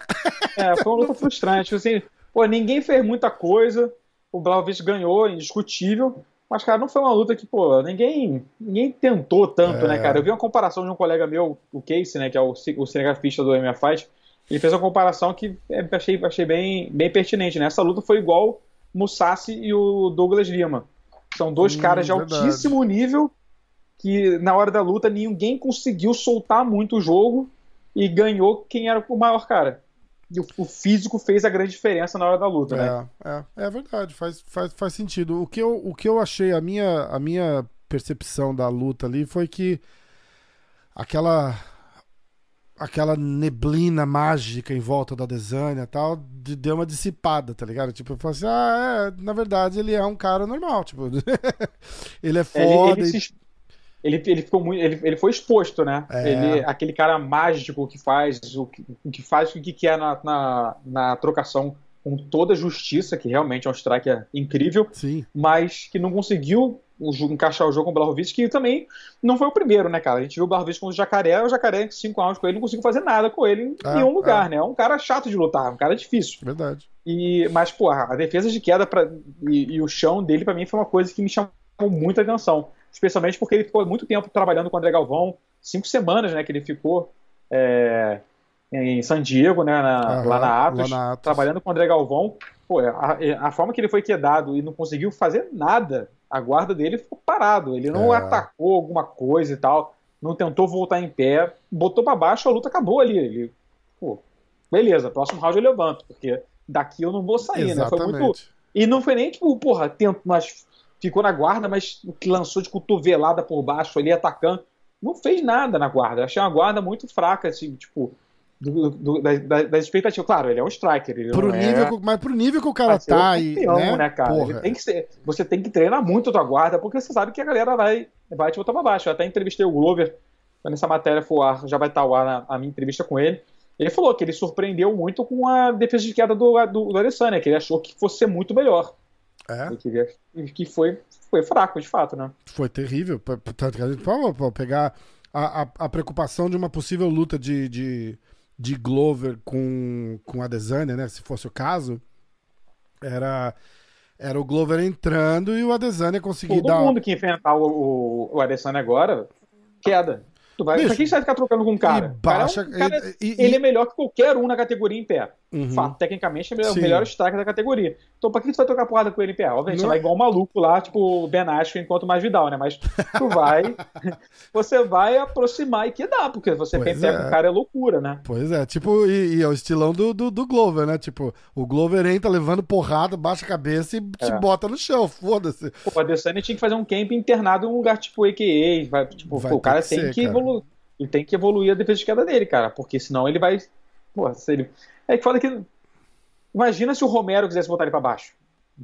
É, foi uma luta (laughs) frustrante. Assim, pô, ninguém fez muita coisa. O Blaovic ganhou, indiscutível. Mas, cara, não foi uma luta que, pô, ninguém, ninguém tentou tanto, né, é. né, cara? Eu vi uma comparação de um colega meu, o Casey, né, que é o, o cinegrafista do MMA Fight. Ele fez uma comparação que é, achei, achei bem, bem pertinente, né? Essa luta foi igual Musashi e o Douglas Lima. São dois hum, caras de verdade. altíssimo nível que na hora da luta ninguém conseguiu soltar muito o jogo e ganhou quem era o maior cara. E o, o físico fez a grande diferença na hora da luta, é, né? É, é verdade, faz, faz, faz sentido. O que, eu, o que eu achei, a minha, a minha percepção da luta ali foi que aquela aquela neblina mágica em volta da Desânia e tal, de, deu uma dissipada, tá ligado? Tipo, eu falei assim, ah, é, na verdade ele é um cara normal, tipo, (laughs) ele é foda. Ele, ele, se, ele, ele ficou muito. Ele, ele foi exposto, né? É. Ele, aquele cara mágico que faz o que, que faz o que quer na, na, na trocação com toda a justiça, que realmente é um striker incrível, Sim. mas que não conseguiu o, encaixar o jogo com o Blahovic, que também não foi o primeiro, né, cara? A gente viu o Blahovic com o Jacaré, o Jacaré, cinco rounds com ele, não conseguiu fazer nada com ele em ah, nenhum lugar, né? É um cara chato de lutar, um cara difícil. Verdade. E, mas, pô, a defesa de queda pra, e, e o chão dele, para mim, foi uma coisa que me chamou muita atenção especialmente porque ele ficou muito tempo trabalhando com o André Galvão, cinco semanas né, que ele ficou é, em San Diego, né, na, lá, na Atos, lá na Atos, trabalhando com o André Galvão. Pô, a, a, forma que ele foi quedado e não conseguiu fazer nada, a guarda dele ficou parado. Ele não é. atacou alguma coisa e tal, não tentou voltar em pé, botou para baixo, a luta acabou ali. Ele, pô, beleza, próximo round eu levanto, porque daqui eu não vou sair, Exatamente. né? Foi muito. E não foi nem tipo, porra, tento, mas ficou na guarda, mas lançou de cotovelada por baixo ali, atacando. Não fez nada na guarda. Achei uma guarda muito fraca, assim, tipo, do, do, da, da, das expectativas. Claro, ele é um striker. Ele pro nível, é... Mas pro nível que o cara tá aí. Né? né, cara? Tem que ser, você tem que treinar muito a tua guarda, porque você sabe que a galera vai, vai te botar pra baixo. Eu até entrevistei o Glover, quando essa matéria for ar, já vai estar ao ar na, a minha entrevista com ele. Ele falou que ele surpreendeu muito com a defesa de queda do, do, do Adesanya, que ele achou que fosse ser muito melhor. É. Que foi, foi fraco, de fato, né? Foi terrível. Tanto que a gente pode pegar a, a, a, preocupação de uma possível luta de, de, de Glover com, com a Adesanya, né? Se fosse o caso, era, era o Glover entrando e o Adesanya conseguir Todo dar... Todo mundo que enfrentar o, o, o Adesanya agora, queda. Tu vai, Bicho, pra quem você vai ficar trocando com um cara? Baixa, cara, é um cara e, e, ele é melhor que qualquer um na categoria em pé. Uhum. Fato, tecnicamente é o melhor striker da categoria. Então pra que tu vai trocar porrada com ele em? Obviamente, não... você vai igual um maluco lá, tipo Ben Askren enquanto mais Vidal, né? Mas tu vai, (laughs) você vai aproximar e que dá, porque você pois pé é. com o cara é loucura, né? Pois é, tipo, e, e é o estilão do, do, do, Glover, né? Tipo, o Glover entra levando porrada, baixa a cabeça e te é. bota no chão, foda-se. Pô, o Adesanya tinha que fazer um camp internado em um lugar tipo AKA, vai, tipo, vai pô, o cara que tem ser, que evoluir ele tem que evoluir a defesa de queda dele, cara, porque senão ele vai. Pô, se ele... É que foda que. Imagina se o Romero quisesse botar ele pra baixo.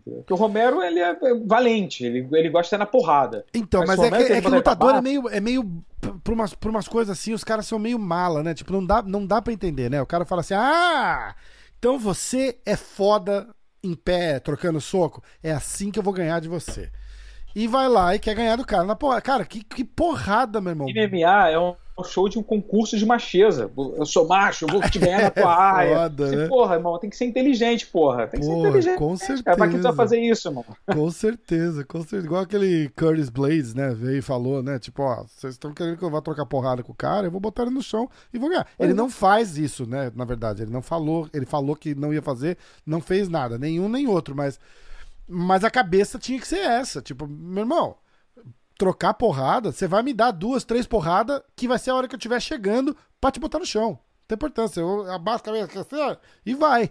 Porque o Romero, ele é valente, ele, ele gosta de estar na porrada. Então, mas, mas é que, é que o lutador é meio, é meio. Por umas, por umas coisas assim, os caras são meio mala, né? Tipo, não dá, não dá pra entender, né? O cara fala assim: ah, então você é foda em pé, trocando soco. É assim que eu vou ganhar de você. E vai lá e quer ganhar do cara na porrada. Cara, que, que porrada, meu irmão. MMA é um show de um concurso de macheza. Eu sou macho, eu vou te ganhar na (laughs) tua área. Foda, Você, né? Porra, irmão, tem que ser inteligente, porra. Tem que porra, ser inteligente. Com certeza. Cara, pra que tu vai fazer isso, irmão? Com certeza, com certeza. Igual aquele Curtis Blades, né? Veio e falou, né? Tipo, ó, vocês estão querendo que eu vá trocar porrada com o cara, eu vou botar ele no chão e vou ganhar. Ele não faz isso, né? Na verdade, ele não falou, ele falou que não ia fazer, não fez nada, nenhum nem outro, mas Mas a cabeça tinha que ser essa. Tipo, meu irmão, trocar porrada, você vai me dar duas, três porradas, que vai ser a hora que eu estiver chegando pra te botar no chão. Não tem importância. Eu abaixo a cabeça assim, e vai.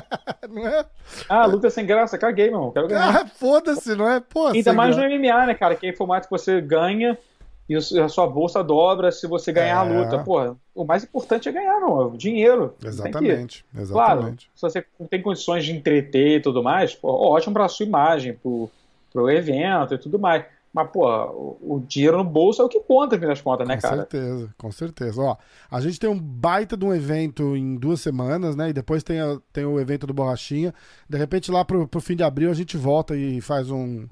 (laughs) não é? Ah, luta sem graça, caguei, meu irmão. Quero ganhar. Ah, foda-se, não é? Pô, Ainda mais graça. no MMA, né, cara? Que é formato que você ganha e a sua bolsa dobra se você ganhar é. a luta. Porra, o mais importante é ganhar, não, o dinheiro. Exatamente, que... exatamente. Claro, se você tem condições de entreter e tudo mais, pô, ótimo pra sua imagem, pro, pro evento e tudo mais. Mas, pô, o, o dinheiro no bolso é o que conta, no das contas, né, cara? Com certeza, com certeza. Ó, a gente tem um baita de um evento em duas semanas, né? E depois tem, a, tem o evento do Borrachinha. De repente, lá pro, pro fim de abril, a gente volta e faz um,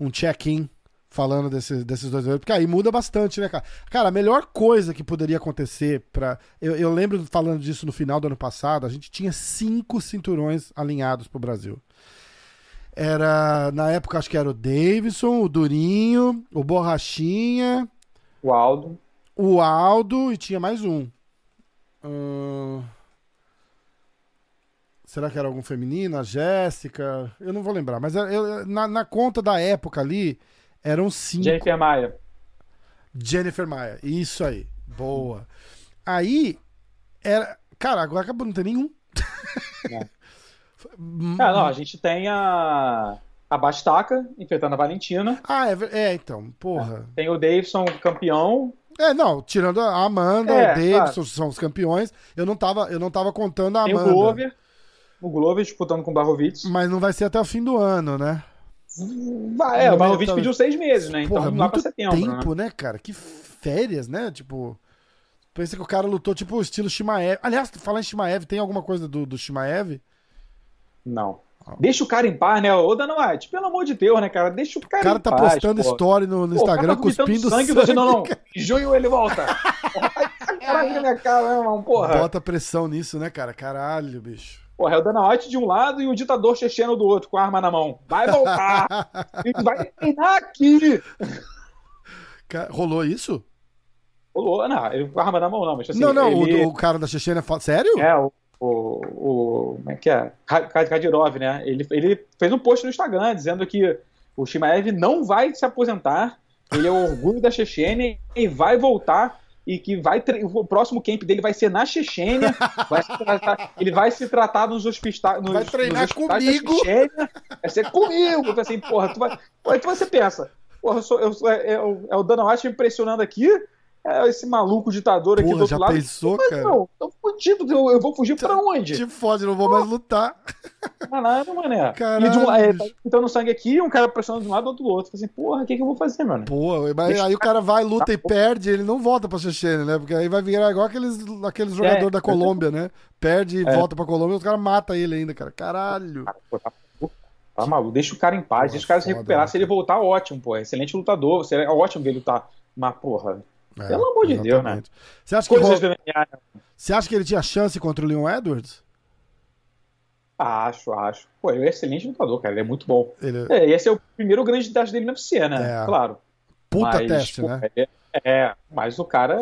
um check-in falando desse, desses dois eventos, porque aí muda bastante, né, cara? Cara, a melhor coisa que poderia acontecer para eu, eu lembro falando disso no final do ano passado, a gente tinha cinco cinturões alinhados pro Brasil. Era, na época, acho que era o Davidson, o Durinho, o Borrachinha, o Aldo. O Aldo e tinha mais um. Uh... Será que era algum feminino? A Jéssica? Eu não vou lembrar, mas eu, na, na conta da época ali, eram cinco. Jennifer Maia. Jennifer Maia, isso aí. Boa. Aí, era. Cara, agora acabou, não tem nenhum. Ah, não, a gente tem a. A Bastaca enfrentando a Valentina. Ah, é, é então, porra. É. Tem o Davidson campeão. É, não, tirando a Amanda, é, o Davidson claro. são os campeões. Eu não tava, eu não tava contando a Amanda. Tem o Glover. O Glover disputando com o Barrovitz. Mas não vai ser até o fim do ano, né? Vai, é, o Barrovic pediu seis meses, né? Então Porra, lá pra setembro. tempo, né? né, cara? Que férias, né? Tipo. Pensa que o cara lutou tipo estilo Shimaev. Aliás, falar em Shimaev, tem alguma coisa do, do Shimaev? Não. Deixa o cara em paz, né? Ô, Dana White, pelo amor de Deus, né, cara? Deixa o cara em paz. O cara tá paz, postando pô. story no, no pô, Instagram tá cuspindo sangue. sangue. Você, não, não. (laughs) Em junho ele volta. (laughs) Caralho, na minha cara, meu irmão, porra. Bota pressão nisso, né, cara? Caralho, bicho. Porra, é o Dana White de um lado e o ditador checheno do outro, com a arma na mão. Vai voltar! (laughs) vai treinar aqui! Rolou isso? Rolou, não, ele com a arma na mão não, mas assim... Não, não, ele... o, o, cara da Chechena, sério? É, o, o, o como é que é? Kadirov, né? Ele, ele fez um post no Instagram dizendo que o Shimaev não vai se aposentar, ele é o orgulho da Chechênia e vai voltar e que vai o próximo camp dele vai ser na Chechênia, vai tratar, ele vai se tratar nos hospitais, vai treinar nos comigo, Chechênia, vai ser comigo, eu assim, porra, tu vai, aí você pensa, porra, eu sou, eu, é, é, é o Dana White impressionando aqui, é esse maluco ditador aqui Porra, do outro já lado. pensou, mas, cara? Não, tô fudido, eu, eu vou fugir pra onde? Te fode, não vou mais lutar. Caralho, mané. Caralho. E de um, é, tá então sangue aqui, um cara pressionando de um lado, outro do outro. Assim, porra, o que, que eu vou fazer, mano? Pô, mas aí o cara vai, luta tá, e perde, ele não volta pra Chechênia, né? Porque aí vai virar igual aqueles, aqueles jogadores é, da Colômbia, né? Perde e é. volta pra Colômbia os caras matam ele ainda, cara. Caralho. Tá, tá maluco, deixa o cara em paz, deixa o cara se recuperar. Se ele voltar, ótimo, pô. Excelente lutador, é ótimo ver ele lutar. Mas, porra, é, Pelo amor de Deus, né? Você acha, que ro... Você acha que ele tinha chance contra o Leon Edwards? Acho, acho. Pô, ele é um excelente lutador, cara. Ele é muito bom. Ele... É, esse é o primeiro grande teste dele na UFC, né? É. Claro. Puta mas, teste, pô, né? É, é, mas o cara.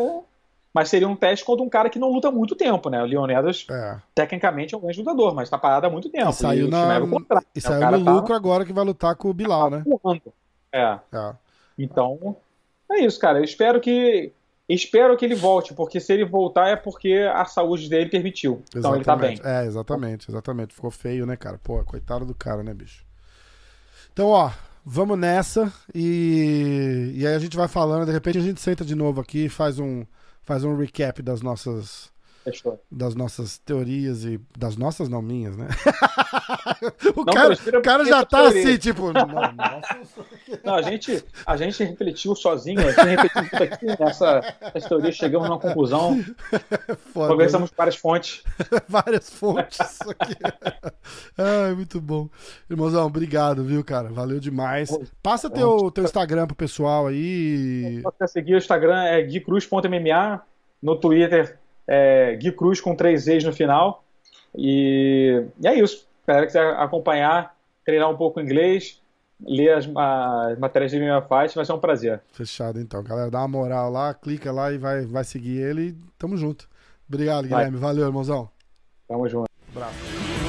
Mas seria um teste contra um cara que não luta há muito tempo, né? O Leon Edwards, é. tecnicamente, é um grande lutador, mas tá parado há muito tempo. E saiu, e na... Contrato, e né? saiu no tá... lucro agora que vai lutar com o Bilal, tá né? É. é. Então, é isso, cara. Eu espero que. Espero que ele volte, porque se ele voltar é porque a saúde dele permitiu. Exatamente. Então ele tá bem. É, exatamente, exatamente. Ficou feio, né, cara? Pô, coitado do cara, né, bicho? Então, ó, vamos nessa e, e aí a gente vai falando, de repente a gente senta de novo aqui e faz um, faz um recap das nossas das nossas teorias e. Das nossas, não minhas, né? (laughs) o, não, cara, o cara já tá teoria. assim, tipo. Não, não, a gente, a gente refletiu sozinho, a gente refletiu tudo aqui nessa, nessa teoria, chegamos numa conclusão. (laughs) Foda, conversamos várias fontes. (laughs) várias fontes. Aqui. Ai, muito bom. Irmãozão, obrigado, viu, cara? Valeu demais. Passa teu, teu Instagram pro pessoal aí. Você seguir o Instagram é guicruz.mma, no Twitter é, Gui Cruz com três E's no final. E, e é isso. Espero que você acompanhar, treinar um pouco inglês, ler as, as matérias de minha Fight, vai ser um prazer. Fechado então, galera. Dá uma moral lá, clica lá e vai, vai seguir ele. E tamo junto. Obrigado, Guilherme. Vai. Valeu, irmãozão. Tamo junto. Abraço.